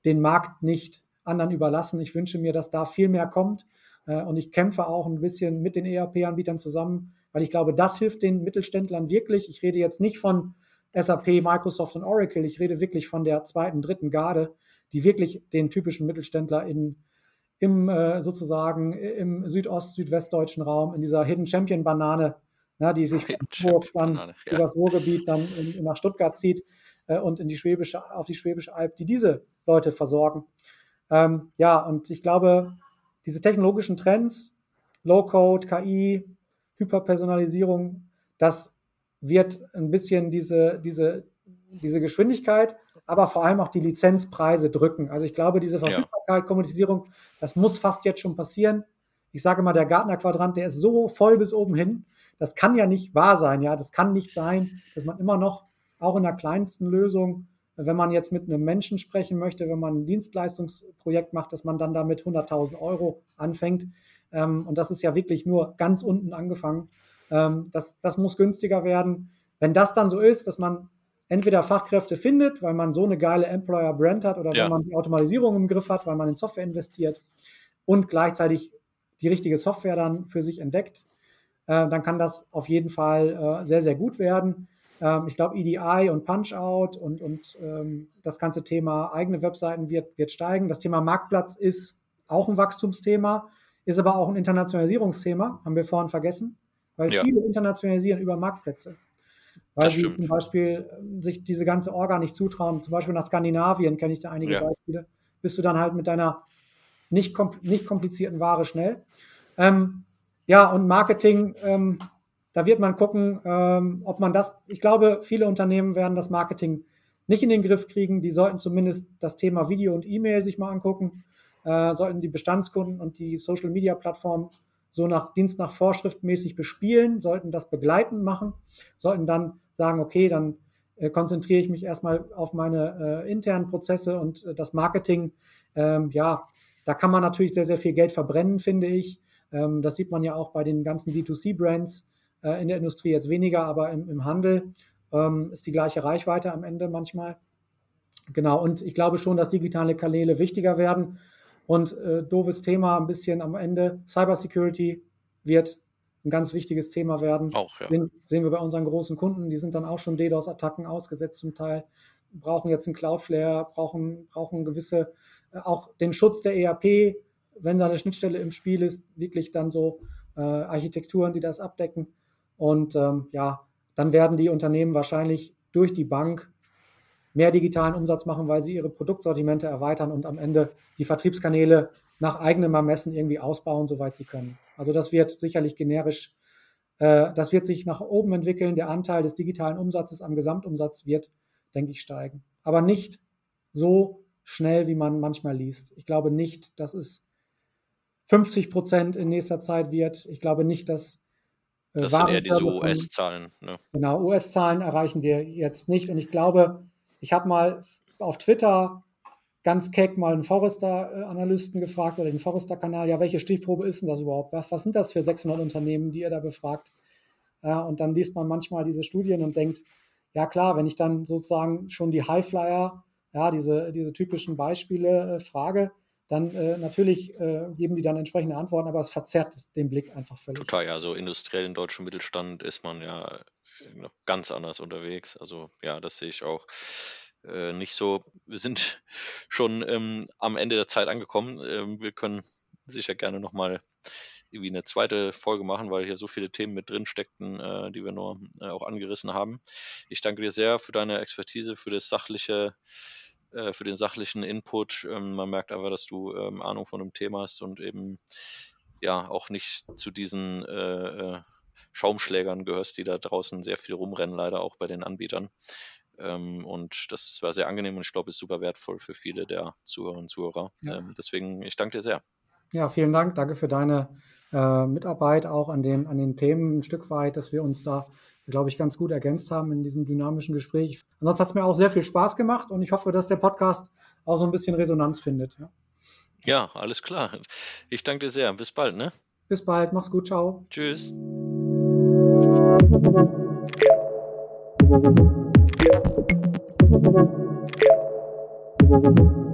den Markt nicht anderen überlassen. Ich wünsche mir, dass da viel mehr kommt. Äh, und ich kämpfe auch ein bisschen mit den ERP-Anbietern zusammen, weil ich glaube, das hilft den Mittelständlern wirklich. Ich rede jetzt nicht von SAP, Microsoft und Oracle. Ich rede wirklich von der zweiten, dritten Garde, die wirklich den typischen Mittelständler in, im äh, sozusagen im Südost-, südwestdeutschen Raum, in dieser Hidden Champion Banane, na, die sich von dann ja. über das Ruhrgebiet dann in, nach Stuttgart zieht äh, und in die Schwäbische, auf die Schwäbische Alb, die diese Leute versorgen. Ähm, ja, und ich glaube, diese technologischen Trends, Low-Code, KI, Hyperpersonalisierung, das wird ein bisschen diese, diese, diese Geschwindigkeit, aber vor allem auch die Lizenzpreise drücken. Also ich glaube, diese Verfügbarkeit, ja. Kommunisierung, das muss fast jetzt schon passieren. Ich sage mal, der Gartner-Quadrant, der ist so voll bis oben hin. Das kann ja nicht wahr sein. Ja, das kann nicht sein, dass man immer noch auch in der kleinsten Lösung, wenn man jetzt mit einem Menschen sprechen möchte, wenn man ein Dienstleistungsprojekt macht, dass man dann damit 100.000 Euro anfängt. Ähm, und das ist ja wirklich nur ganz unten angefangen. Ähm, das, das muss günstiger werden. Wenn das dann so ist, dass man entweder Fachkräfte findet, weil man so eine geile Employer-Brand hat oder ja. weil man die Automatisierung im Griff hat, weil man in Software investiert und gleichzeitig die richtige Software dann für sich entdeckt, äh, dann kann das auf jeden Fall äh, sehr, sehr gut werden. Ähm, ich glaube, EDI und Punch-Out und, und ähm, das ganze Thema eigene Webseiten wird, wird steigen. Das Thema Marktplatz ist auch ein Wachstumsthema, ist aber auch ein Internationalisierungsthema, haben wir vorhin vergessen weil ja. viele internationalisieren über Marktplätze. Weil sie zum Beispiel ähm, sich diese ganze Orga nicht zutrauen. Zum Beispiel nach Skandinavien kenne ich da einige ja. Beispiele. Bist du dann halt mit deiner nicht, nicht komplizierten Ware schnell. Ähm, ja, und Marketing, ähm, da wird man gucken, ähm, ob man das, ich glaube, viele Unternehmen werden das Marketing nicht in den Griff kriegen. Die sollten zumindest das Thema Video und E-Mail sich mal angucken, äh, sollten die Bestandskunden und die Social-Media-Plattformen so nach Dienst nach Vorschrift mäßig bespielen, sollten das begleitend machen, sollten dann sagen, okay, dann äh, konzentriere ich mich erstmal auf meine äh, internen Prozesse und äh, das Marketing. Ähm, ja, da kann man natürlich sehr, sehr viel Geld verbrennen, finde ich. Ähm, das sieht man ja auch bei den ganzen D2C-Brands äh, in der Industrie jetzt weniger, aber im, im Handel ähm, ist die gleiche Reichweite am Ende manchmal. Genau, und ich glaube schon, dass digitale Kanäle wichtiger werden. Und äh, doofes Thema ein bisschen am Ende. Cybersecurity wird ein ganz wichtiges Thema werden. Auch, ja. Den sehen wir bei unseren großen Kunden, die sind dann auch schon DDoS-Attacken ausgesetzt zum Teil, brauchen jetzt einen Cloudflare, brauchen, brauchen gewisse, äh, auch den Schutz der ERP, wenn da eine Schnittstelle im Spiel ist, wirklich dann so äh, Architekturen, die das abdecken. Und ähm, ja, dann werden die Unternehmen wahrscheinlich durch die Bank mehr digitalen Umsatz machen, weil sie ihre Produktsortimente erweitern und am Ende die Vertriebskanäle nach eigenem Ermessen irgendwie ausbauen, soweit sie können. Also das wird sicherlich generisch, äh, das wird sich nach oben entwickeln. Der Anteil des digitalen Umsatzes am Gesamtumsatz wird, denke ich, steigen. Aber nicht so schnell, wie man manchmal liest. Ich glaube nicht, dass es 50 Prozent in nächster Zeit wird. Ich glaube nicht, dass äh, das sind eher diese US-Zahlen. Ne? Genau, US-Zahlen erreichen wir jetzt nicht. Und ich glaube, ich habe mal auf Twitter ganz keck mal einen Forrester-Analysten gefragt oder den Forrester-Kanal, ja, welche Stichprobe ist denn das überhaupt? Was, was sind das für 600 Unternehmen, die ihr da befragt? Ja, und dann liest man manchmal diese Studien und denkt, ja klar, wenn ich dann sozusagen schon die Highflyer, ja, diese, diese typischen Beispiele äh, frage, dann äh, natürlich äh, geben die dann entsprechende Antworten, aber es verzerrt den Blick einfach völlig. Total, ja, so industriell im deutschen Mittelstand ist man ja noch ganz anders unterwegs. Also ja, das sehe ich auch äh, nicht so. Wir sind [laughs] schon ähm, am Ende der Zeit angekommen. Ähm, wir können sicher gerne nochmal irgendwie eine zweite Folge machen, weil hier so viele Themen mit drin steckten, äh, die wir nur äh, auch angerissen haben. Ich danke dir sehr für deine Expertise, für das sachliche, äh, für den sachlichen Input. Ähm, man merkt einfach, dass du ähm, Ahnung von dem Thema hast und eben ja auch nicht zu diesen äh, äh, Schaumschlägern gehörst, die da draußen sehr viel rumrennen, leider auch bei den Anbietern. Ähm, und das war sehr angenehm und ich glaube, ist super wertvoll für viele der Zuhörerinnen und Zuhörer. Ja. Ähm, deswegen, ich danke dir sehr. Ja, vielen Dank. Danke für deine äh, Mitarbeit auch an den, an den Themen ein Stück weit, dass wir uns da, glaube ich, ganz gut ergänzt haben in diesem dynamischen Gespräch. Ansonsten hat es mir auch sehr viel Spaß gemacht und ich hoffe, dass der Podcast auch so ein bisschen Resonanz findet. Ja, ja alles klar. Ich danke dir sehr. Bis bald, ne? Bis bald. Mach's gut. Ciao. Tschüss. Thank you.